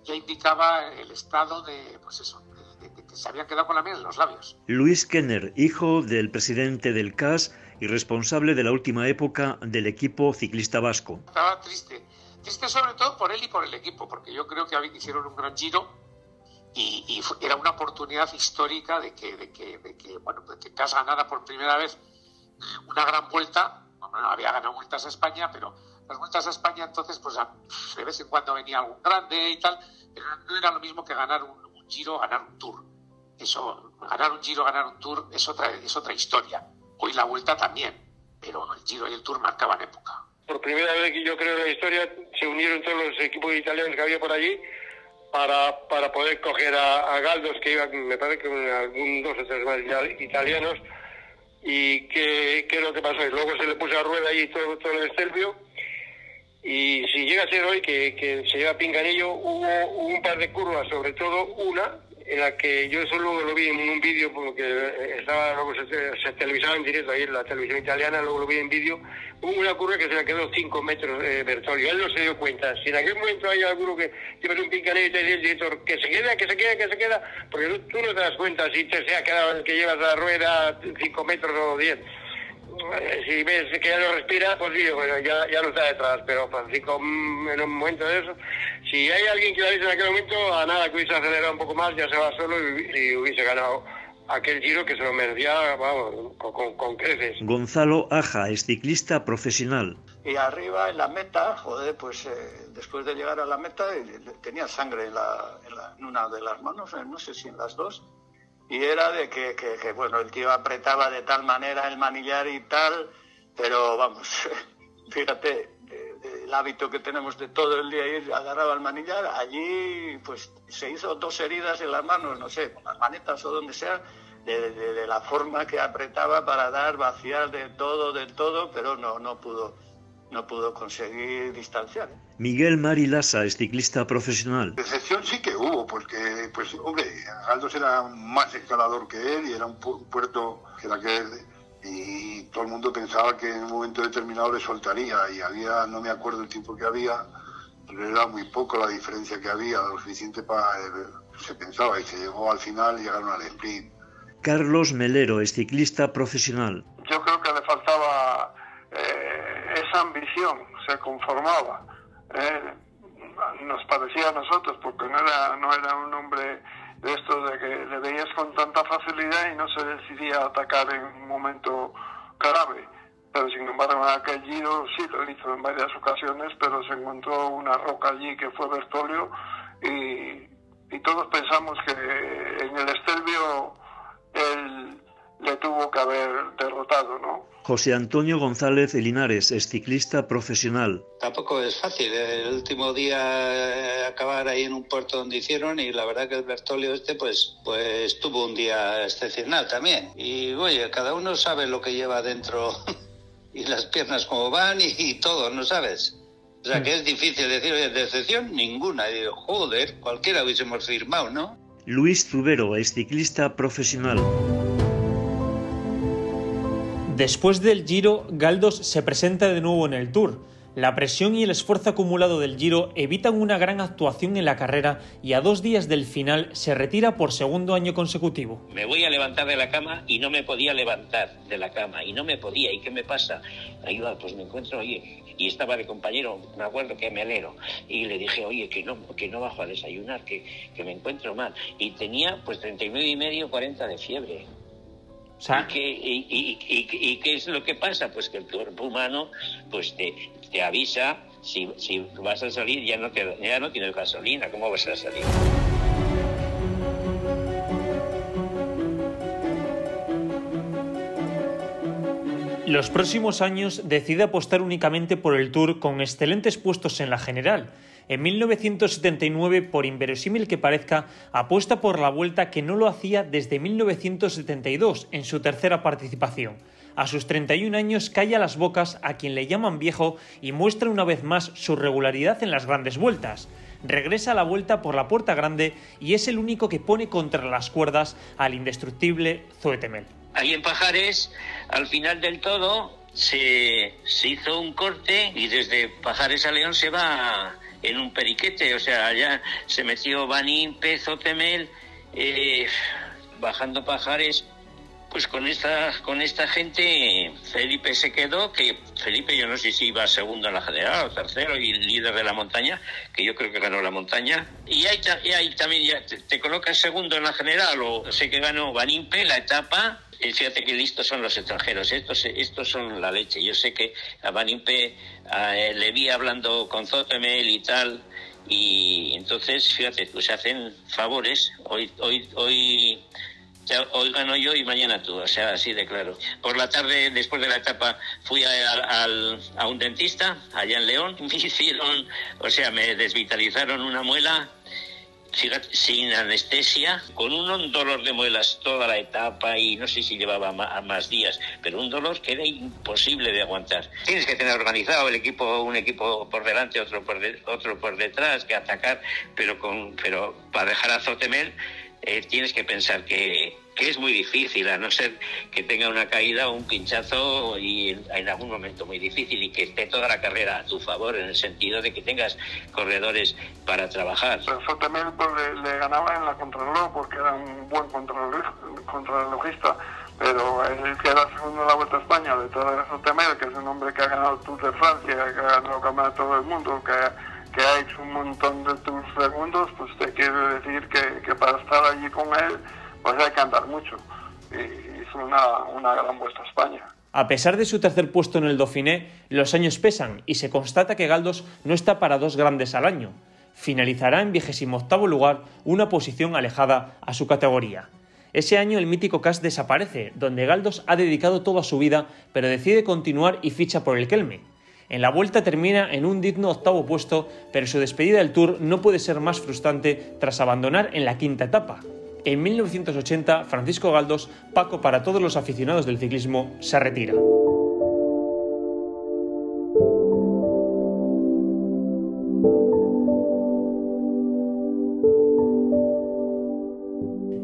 ya indicaba el estado de, pues eso, de, que se habían quedado con la miel en los labios. Luis Kenner, hijo del presidente del CAS y responsable de la última época del equipo ciclista vasco. Estaba triste, triste sobre todo por él y por el equipo, porque yo creo que hicieron un gran giro y, era una oportunidad histórica de que, de que, de que bueno, de que CAS ganara por primera vez una gran vuelta. Bueno, había ganado vueltas a España, pero las vueltas a España entonces, pues de vez en cuando venía algún grande y tal, pero no era lo mismo que ganar un, giro, ganar un tour. Eso, ganar un giro, ganar un tour es otra, es otra historia. Hoy la vuelta también, pero el giro y el tour marcaban época. Por primera vez que yo creo en la historia se unieron todos los equipos italianos que había por allí para, para poder coger a, Galdos, que iban, me parece que algún dos o tres más italianos, y qué, qué es lo que pasó. Y luego se le puso a rueda ahí todo, todo el Estelvio y si llega a ser hoy que, se lleva Pinganillo, hubo, un par de curvas, sobre todo una, en la que yo solo lo vi en un vídeo porque estaba luego se, televisaba en directo ahí en la televisión italiana luego lo vi en vídeo hubo una curva que se le quedó 5 metros de Bertolio. Él no se dio cuenta. Si en aquel momento hay alguno que lleva un pincanillo y te dice el director que se queda que se queda que se queda porque tú, no te das cuenta si te se ha quedado que llevas la rueda 5 metros o 10 si ves que ya no respira, pues sí, bueno, ya, ya no está detrás, pero Francisco mm, en un momento de eso, si hay alguien que lo dice en aquel momento, a nada que hubiese acelerado un poco más, ya se va solo y, hubiese ganado aquel giro que se lo merecía, vamos, con, creces. Gonzalo Aja es ciclista profesional. Y arriba en la meta, joder, pues eh, después de llegar a la meta eh, tenía sangre en, la, en, una de las manos, eh, no sé si en las dos, y era de que, que, bueno, el tío apretaba de tal manera el manillar y tal, pero vamos, fíjate, el hábito que tenemos de todo el día ir agarrado al manillar, allí pues se hizo dos heridas en las manos, no sé, con las manetas o donde sea, de, de, la forma que apretaba para dar, vaciar de todo, de todo, pero no, no pudo no pudo conseguir distanciar. Miguel Marilasa es ciclista profesional. Decepción sí que hubo, porque, pues, hombre, Aldos era más escalador que él y era un puerto que era que él, y todo el mundo pensaba que en un momento determinado le soltaría y había, no me acuerdo el tiempo que había, pero era muy poco la diferencia que había, lo suficiente para, se pensaba y se llegó al final y llegaron al sprint. Carlos Melero es ciclista profesional. Yo creo que le faltaba eh, esa ambición, se conformaba. Eh, nos parecía a nosotros, porque no era, no era un hombre de estos de que le veías con tanta facilidad y no se decidía a atacar en un momento grave. Pero sin embargo, en aquel giro sí lo hizo en varias ocasiones, pero se encontró una roca allí que fue Bertolio y, todos pensamos que en el Estelvio él le tuvo que haber derrotado, ¿no? José Antonio González Linares es ciclista profesional. Tampoco es fácil. El último día eh, acabar ahí en un puerto donde hicieron y la verdad que el Bertolio este pues, pues tuvo un día excepcional también. Y oye, cada uno sabe lo que lleva dentro y las piernas cómo van y, todo, ¿no sabes? O sea que es difícil decir, oye, decepción ninguna. Y joder, cualquiera hubiésemos firmado, ¿no? Luis Zubero es ciclista profesional. Después del Giro, Galdos se presenta de nuevo en el Tour. La presión y el esfuerzo acumulado del Giro evitan una gran actuación en la carrera y a dos días del final se retira por segundo año consecutivo. Me voy a levantar de la cama y no me podía levantar de la cama y no me podía. ¿Y qué me pasa? Ayuda, pues me encuentro, oye, y estaba de compañero, me acuerdo que me melero, y le dije, oye, que no, que no bajo a desayunar, que, que me encuentro mal. Y tenía pues 39 y medio, 40 de fiebre. ¿Y, qué, es lo que pasa? Pues que el cuerpo humano pues te, te avisa si, si, vas a salir ya no, te, ya no tienes gasolina, ¿cómo vas a salir? Los próximos años decide apostar únicamente por el Tour con excelentes puestos en la general en 1979, por inverosímil que parezca, apuesta por la vuelta que no lo hacía desde 1972 en su tercera participación. A sus 31 años calla las bocas a quien le llaman viejo y muestra una vez más su regularidad en las grandes vueltas. Regresa a la vuelta por la puerta grande y es el único que pone contra las cuerdas al indestructible Zoetemel. Ahí en Pajares, al final del todo, se, se hizo un corte y desde Pajares a León se va en un periquete, o sea, allá se metió Banín, Pezo, Temel, eh, bajando pajares, pues con esta, con esta gente Felipe se quedó, que Felipe yo no sé si iba segundo en la general o tercero y líder de la montaña, que yo creo que ganó la montaña. Y ahí, ahí también ya te, colocas segundo en la general o sé que ganó Banimpe la etapa y fíjate que listos son los extranjeros, estos, estos son la leche. Yo sé que a Banimpe le vi hablando con Zotemel y tal, y entonces, fíjate, pues hacen favores. Hoy, hoy, hoy, hoy gano yo y mañana tú, o sea, así de claro. Por la tarde, después de la etapa, fui a, a un dentista allá en León, me hicieron, o sea, me desvitalizaron una muela sin anestesia, con un dolor de muelas toda la etapa y no sé si llevaba más, días, pero un dolor que era imposible de aguantar. Tienes que tener organizado el equipo, un equipo por delante, otro por, otro por detrás, que atacar, pero, con, pero para dejar a Zotemel eh, tienes que pensar que, es muy difícil, a no ser que tenga una caída o un pinchazo y en, algún momento muy difícil y que esté toda la carrera a tu favor en el sentido de que tengas corredores para trabajar. Eso también pues, le, ganaba en la contrarreloj porque era un buen contrarrelojista pero el que era segundo en la Vuelta a España de todo eso Temel, que es un hombre que ha ganado Tour de Francia, que ha ganado el Campeonato del Mundo, que, que ha hecho un montón de Tours segundos, pues te quiero decir que, para estar allí con él, pues hay que andar mucho. Y hizo una, gran Vuelta a España. A pesar de su tercer puesto en el Dauphiné, los años pesan y se constata que Galdos no está para dos grandes al año. Finalizará en vigésimo octavo lugar, una posición alejada a su categoría. Ese año el mítico Cas desaparece, donde Galdos ha dedicado toda su vida, pero decide continuar y ficha por el Kelme. En la vuelta termina en un digno octavo puesto, pero su despedida del Tour no puede ser más frustrante tras abandonar en la quinta etapa. En 1980, Francisco Galdos, Paco para todos los aficionados del ciclismo, se retira.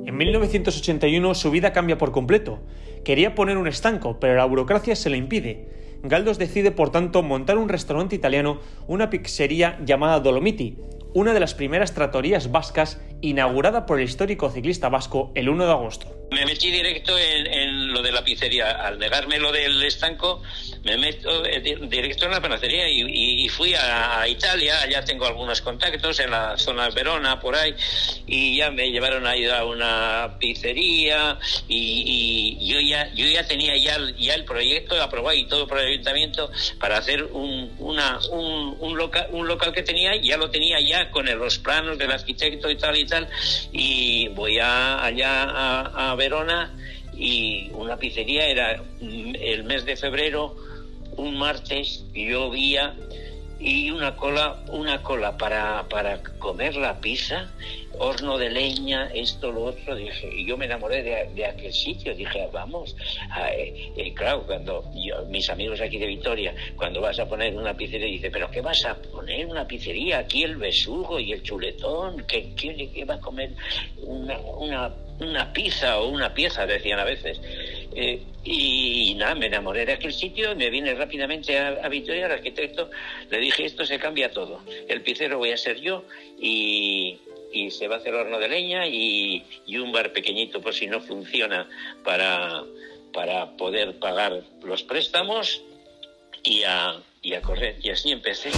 En 1981 su vida cambia por completo. Quería poner un estanco, pero la burocracia se le impide. Galdos decide por tanto montar un restaurante italiano, una pizzería llamada Dolomiti, una de las primeras tratorías vascas inaugurada por el histórico ciclista vasco el 1 de agosto. Me metí directo en, lo de la pizzería. Al negarme lo del estanco, me meto eh, directo en la panacería y, fui a, Italia. Allá tengo algunos contactos en la zona de Verona, por ahí, y ya me llevaron a ir a una pizzería. Y, yo ya yo ya tenía ya, ya el proyecto aprobado y todo por el ayuntamiento para hacer un, una, un, un, local, un local que tenía, ya lo tenía ya con los planos del arquitecto y tal y tal. Y voy allá a, a Verona y una pizzería era el mes de febrero, un martes, llovía y una cola, una cola para, para comer la pizza, horno de leña, esto, lo otro, dije, y yo me enamoré de, aquel sitio, dije, vamos, eh, eh, claro, cuando mis amigos aquí de Vitoria, cuando vas a poner una pizzería, dice, pero ¿qué vas a poner una pizzería? Aquí el besugo y el chuletón, ¿qué, qué, va a comer una, una, una pizza o una pieza? Decían a veces. Eh, y, nada, me enamoré de aquel sitio, me vine rápidamente a, Vitoria, al arquitecto, le dije, esto se cambia todo, el pizzero voy a ser yo y, se va a hacer horno de leña y, un bar pequeñito por si no funciona para, para poder pagar los préstamos y a, y a correr. Y así empecé.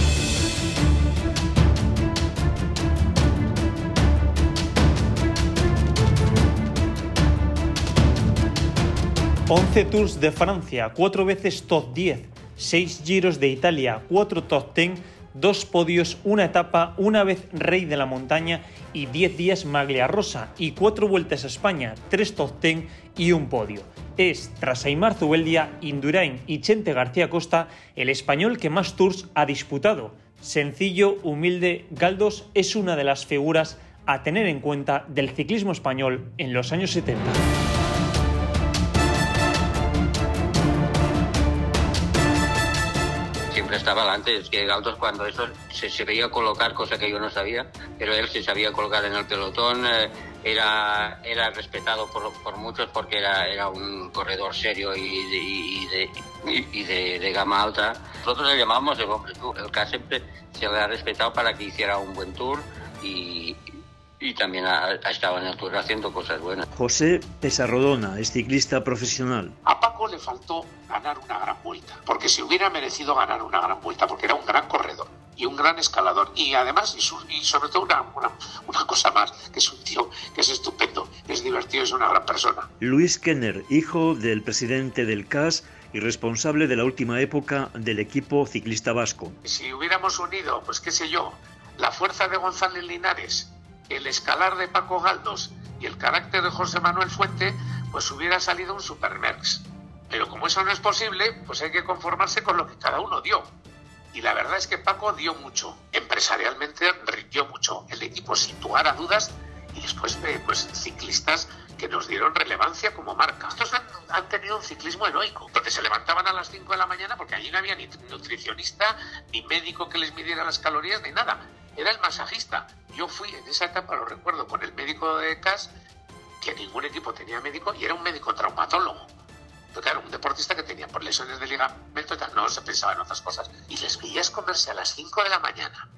11 Tours de Francia, 4 veces top 10, 6 Giros de Italia, 4 top 10, 2 podios, una etapa, una vez rey de la montaña y 10 días maglia rosa y 4 vueltas a España, 3 top 10 y un podio. Es, tras Aymar Zubeldia, Indurain y Chente García Costa, el español que más tours ha disputado. Sencillo, humilde, Galdos es una de las figuras a tener en cuenta del ciclismo español en los años 70. Estaba delante. Es que Galdos cuando eso se, se, veía colocar, cosa que yo no sabía, pero él se sabía colocar en el pelotón, eh, era, era respetado por, por, muchos porque era, era un corredor serio y de, y de, de, gama alta. Nosotros le llamamos el hombre tour. El K siempre se le ha respetado para que hiciera un buen tour y, y también ha, estado en el Tour haciendo cosas buenas. José Pesarrodona es ciclista profesional. A Paco le faltó ganar una gran vuelta, porque se hubiera merecido ganar una gran vuelta, porque era un gran corredor y un gran escalador. Y además, y, sobre todo una, una, cosa más, que es un tío que es estupendo, es divertido, es una gran persona. Luis Kenner, hijo del presidente del CAS y responsable de la última época del equipo ciclista vasco. Si hubiéramos unido, pues qué sé yo, la fuerza de González Linares el escalar de Paco Galdos y el carácter de José Manuel Fuente, pues hubiera salido un Supermerx. Pero como eso no es posible, pues hay que conformarse con lo que cada uno dio. Y la verdad es que Paco dio mucho. Empresarialmente dio mucho. El equipo sin a dudas y después pues ciclistas que nos dieron relevancia como marca. Estos han, han, tenido un ciclismo heroico, donde se levantaban a las 5 de la mañana porque allí no había ni nutricionista, ni médico que les midiera las calorías, ni nada. Era el masajista. Yo fui en esa etapa, lo recuerdo, con el médico de CAS que ningún equipo tenía médico y era un médico traumatólogo. Pero claro, un deportista que tenía por lesiones de ligamento no se pensaba en otras cosas. Y les veías comerse a las 5 de la mañana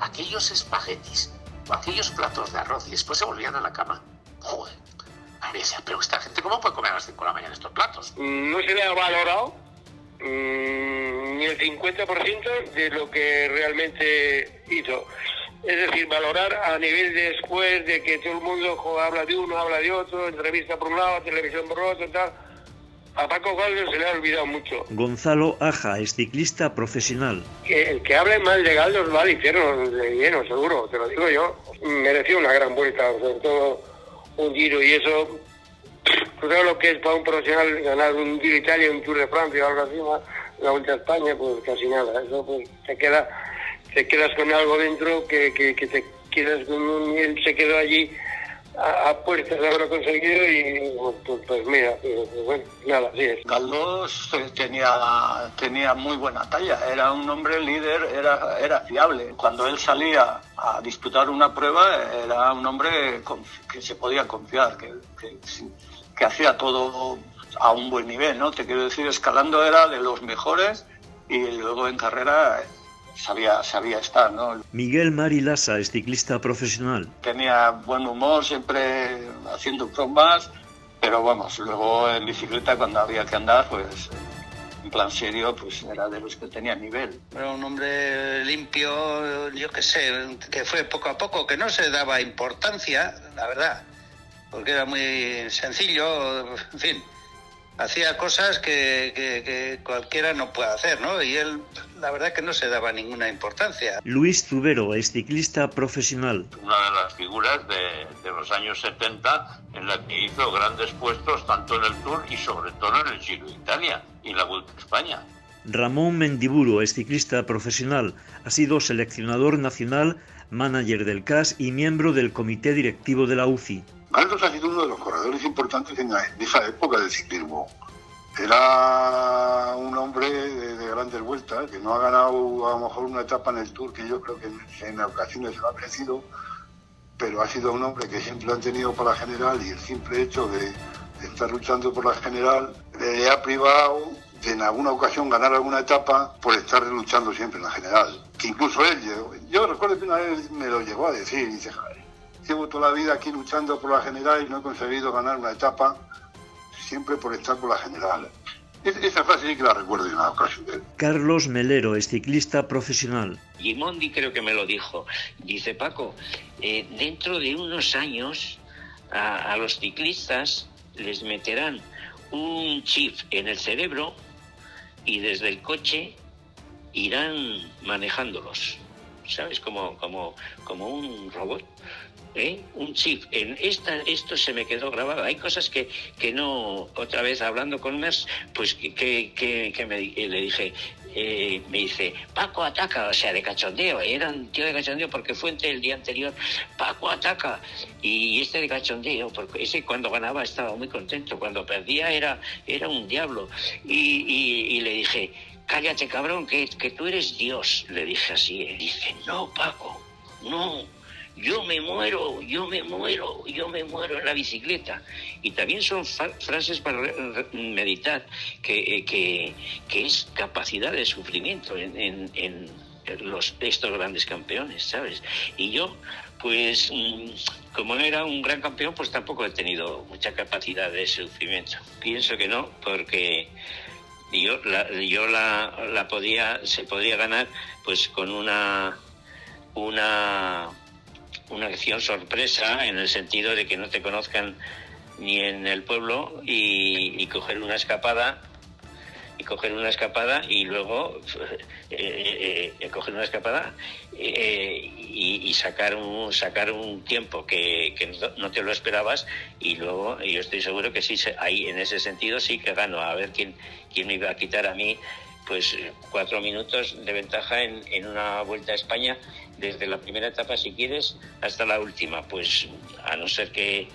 aquellos espaguetis o aquellos platos de arroz y después se volvían a la cama. Joder. A decía, pero esta gente, ¿cómo puede comer a las 5 de la mañana estos platos? No se le ha valorado mm, ni el 50% de lo que realmente hizo. Es decir, valorar a nivel de después de que todo el mundo habla de uno, habla de otro, entrevista por un lado, televisión por otro, tal. A Paco Galdo se le ha olvidado mucho. Gonzalo Aja es ciclista profesional. Que el que hable mal de Galdos va al infierno de lleno, seguro, te lo digo yo. Mereció una gran vuelta, sobre todo un giro y eso. Tú sabes lo que es para un profesional ganar un Giro Italia, un Tour de Francia o algo así, más, la Vuelta a España, pues casi nada. Eso pues te queda, te quedas con algo dentro que, que, que te quedas con un, él se quedó allí a, puertas de haberlo conseguido y pues, pues mira, pues, pues, bueno, nada, así es. Galdós eh, tenía, tenía muy buena talla, era un hombre líder, era, era fiable. Cuando él salía a disputar una prueba era un hombre que se podía confiar, que, que, que hacía todo a un buen nivel, ¿no? Te quiero decir, escalando era de los mejores y luego en carrera sabía, sabía estar. ¿no? Miguel Mari Lassa es ciclista profesional. Tenía buen humor, siempre haciendo bromas, pero vamos, luego en bicicleta cuando había que andar, pues en plan serio, pues era de los que tenía nivel. Era un hombre limpio, yo qué sé, que fue poco a poco, que no se daba importancia, la verdad, porque era muy sencillo, en fin hacía cosas que, cualquiera no puede hacer, ¿no? Y él, la verdad que no se daba ninguna importancia. Luis Zubero es ciclista profesional. Una de las figuras de, los años 70 en la que hizo grandes puestos tanto en el Tour y sobre todo en el Giro de Italia y la Vuelta a España. Ramón Mendiburo es ciclista profesional. Ha sido seleccionador nacional, manager del CAS y miembro del comité directivo de la UCI. Galdos ha sido uno de los corredores importantes en, esa época del ciclismo. Era un hombre de, grandes vueltas, que no ha ganado a lo mejor una etapa en el Tour, que yo creo que en, ocasiones se lo ha merecido, pero ha sido un hombre que siempre lo han tenido por la general y el simple hecho de, estar luchando por la general le ha privado de en alguna ocasión ganar alguna etapa por estar luchando siempre en la general. Que incluso él, yo, yo recuerdo que una vez me lo llegó a decir, y dice, llevo toda la vida aquí luchando por la general y no he conseguido ganar una etapa, siempre por estar por la general. esa frase sí que la recuerdo en una ocasión. Carlos Melero es ciclista profesional. Gimondi creo que me lo dijo. Dice Paco, eh, dentro de unos años a, a los ciclistas les meterán un chip en el cerebro y desde el coche irán manejándolos. ¿Sabes? Como, como, como un robot. ¿Eh? un chip. En esta, esto se me quedó grabado. Hay cosas que, que no, otra vez hablando con Mers, pues que, que, me, le dije, eh, me dice, Paco ataca, o sea, de cachondeo, era un tío de cachondeo porque fue el día anterior, Paco ataca, y este de cachondeo, porque ese cuando ganaba estaba muy contento, cuando perdía era, era un diablo, y, y, le dije, cállate cabrón, que, que tú eres Dios, le dije así, ¿eh? dice, no, Paco, no, yo me muero, yo me muero, yo me muero en la bicicleta. Y también son frases para meditar, que, que, es capacidad de sufrimiento en, los, estos grandes campeones, ¿sabes? Y yo, pues, mm, como no era un gran campeón, pues tampoco he tenido mucha capacidad de sufrimiento. Pienso que no, porque yo la, yo la, la podía, se podría ganar pues con una una una acción sorpresa en el sentido de que no te conozcan ni en el pueblo y, coger una escapada y coger una escapada y luego eh, eh, eh, coger una escapada y, sacar un sacar un tiempo que, no te lo esperabas y luego yo estoy seguro que sí ahí en ese sentido sí que gano. A ver quién quién me iba a quitar a mí pues cuatro minutos de ventaja en, en una vuelta a España desde la primera etapa, si quieres, hasta la última. Pues a no ser que,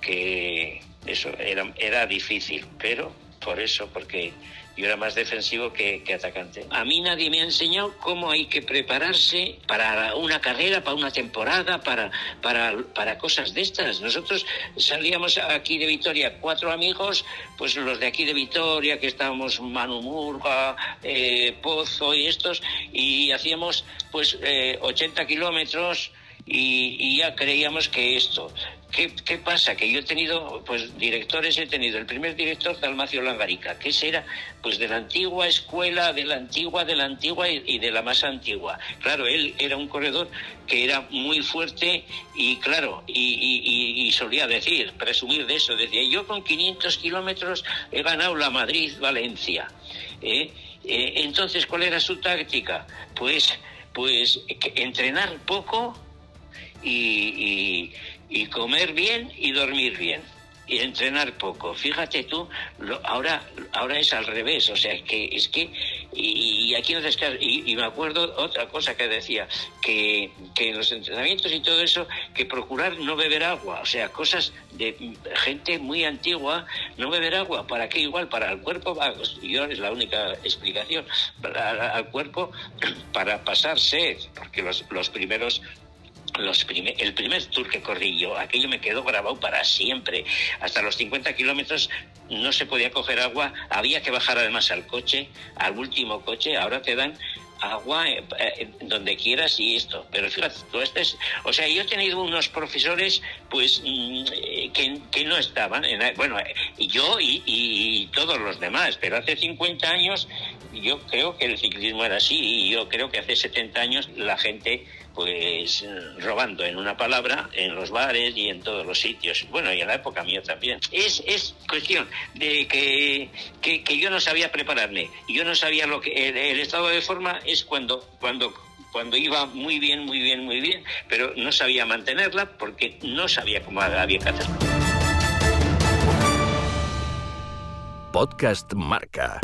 que eso era, era difícil, pero por eso, porque yo era más defensivo que, atacante. A mí nadie me ha enseñado cómo hay que prepararse para una carrera, para una temporada, para, para, para cosas de estas. Nosotros salíamos aquí de Vitoria, cuatro amigos, pues los de aquí de Vitoria, que estábamos Manu Murga, eh, Pozo y estos, y hacíamos pues 80 eh, kilómetros y, ya creíamos que esto. ¿Qué, pasa? Que yo he tenido, pues directores he tenido. El primer director, Dalmacio Langarica, que ese era, pues de la antigua escuela, de la antigua, de la antigua y, de la más antigua. Claro, él era un corredor que era muy fuerte y claro, y, solía decir, presumir de eso, decía, yo con 500 kilómetros he ganado la Madrid-Valencia. ¿eh? Eh, entonces, ¿cuál era su táctica? Pues, pues entrenar poco y, y, comer bien y dormir bien y entrenar poco. Fíjate tú, ahora, ahora es al revés, o sea, que es que, y, aquí no y, y me acuerdo otra cosa que decía, que, que en los entrenamientos y todo eso, que procurar no beber agua, o sea, cosas de gente muy antigua, no beber agua, ¿para qué? Igual, para el cuerpo, yo es la única explicación, para, al cuerpo, para pasar sed, porque los, los primeros los el primer tour que corrí yo, aquello me quedó grabado para siempre. Hasta los 50 kilómetros no se podía coger agua, había que bajar además al coche, al último coche, ahora te dan agua eh, eh, donde quieras y esto. Pero fíjate, tú estés, o sea, yo he tenido unos profesores pues mm, eh, que, no estaban, en, bueno, yo y, y, todos los demás, pero hace 50 años yo creo que el ciclismo era así y yo creo que hace 70 años la gente pues robando en una palabra en los bares y en todos los sitios. Bueno, y en la época mía también. Es, es cuestión de que, que, yo no sabía prepararme. Yo no sabía lo que... El, estado de forma es cuando, cuando cuando iba muy bien, muy bien, muy bien, pero no sabía mantenerla porque no sabía cómo había que hacerlo. Podcast Marca.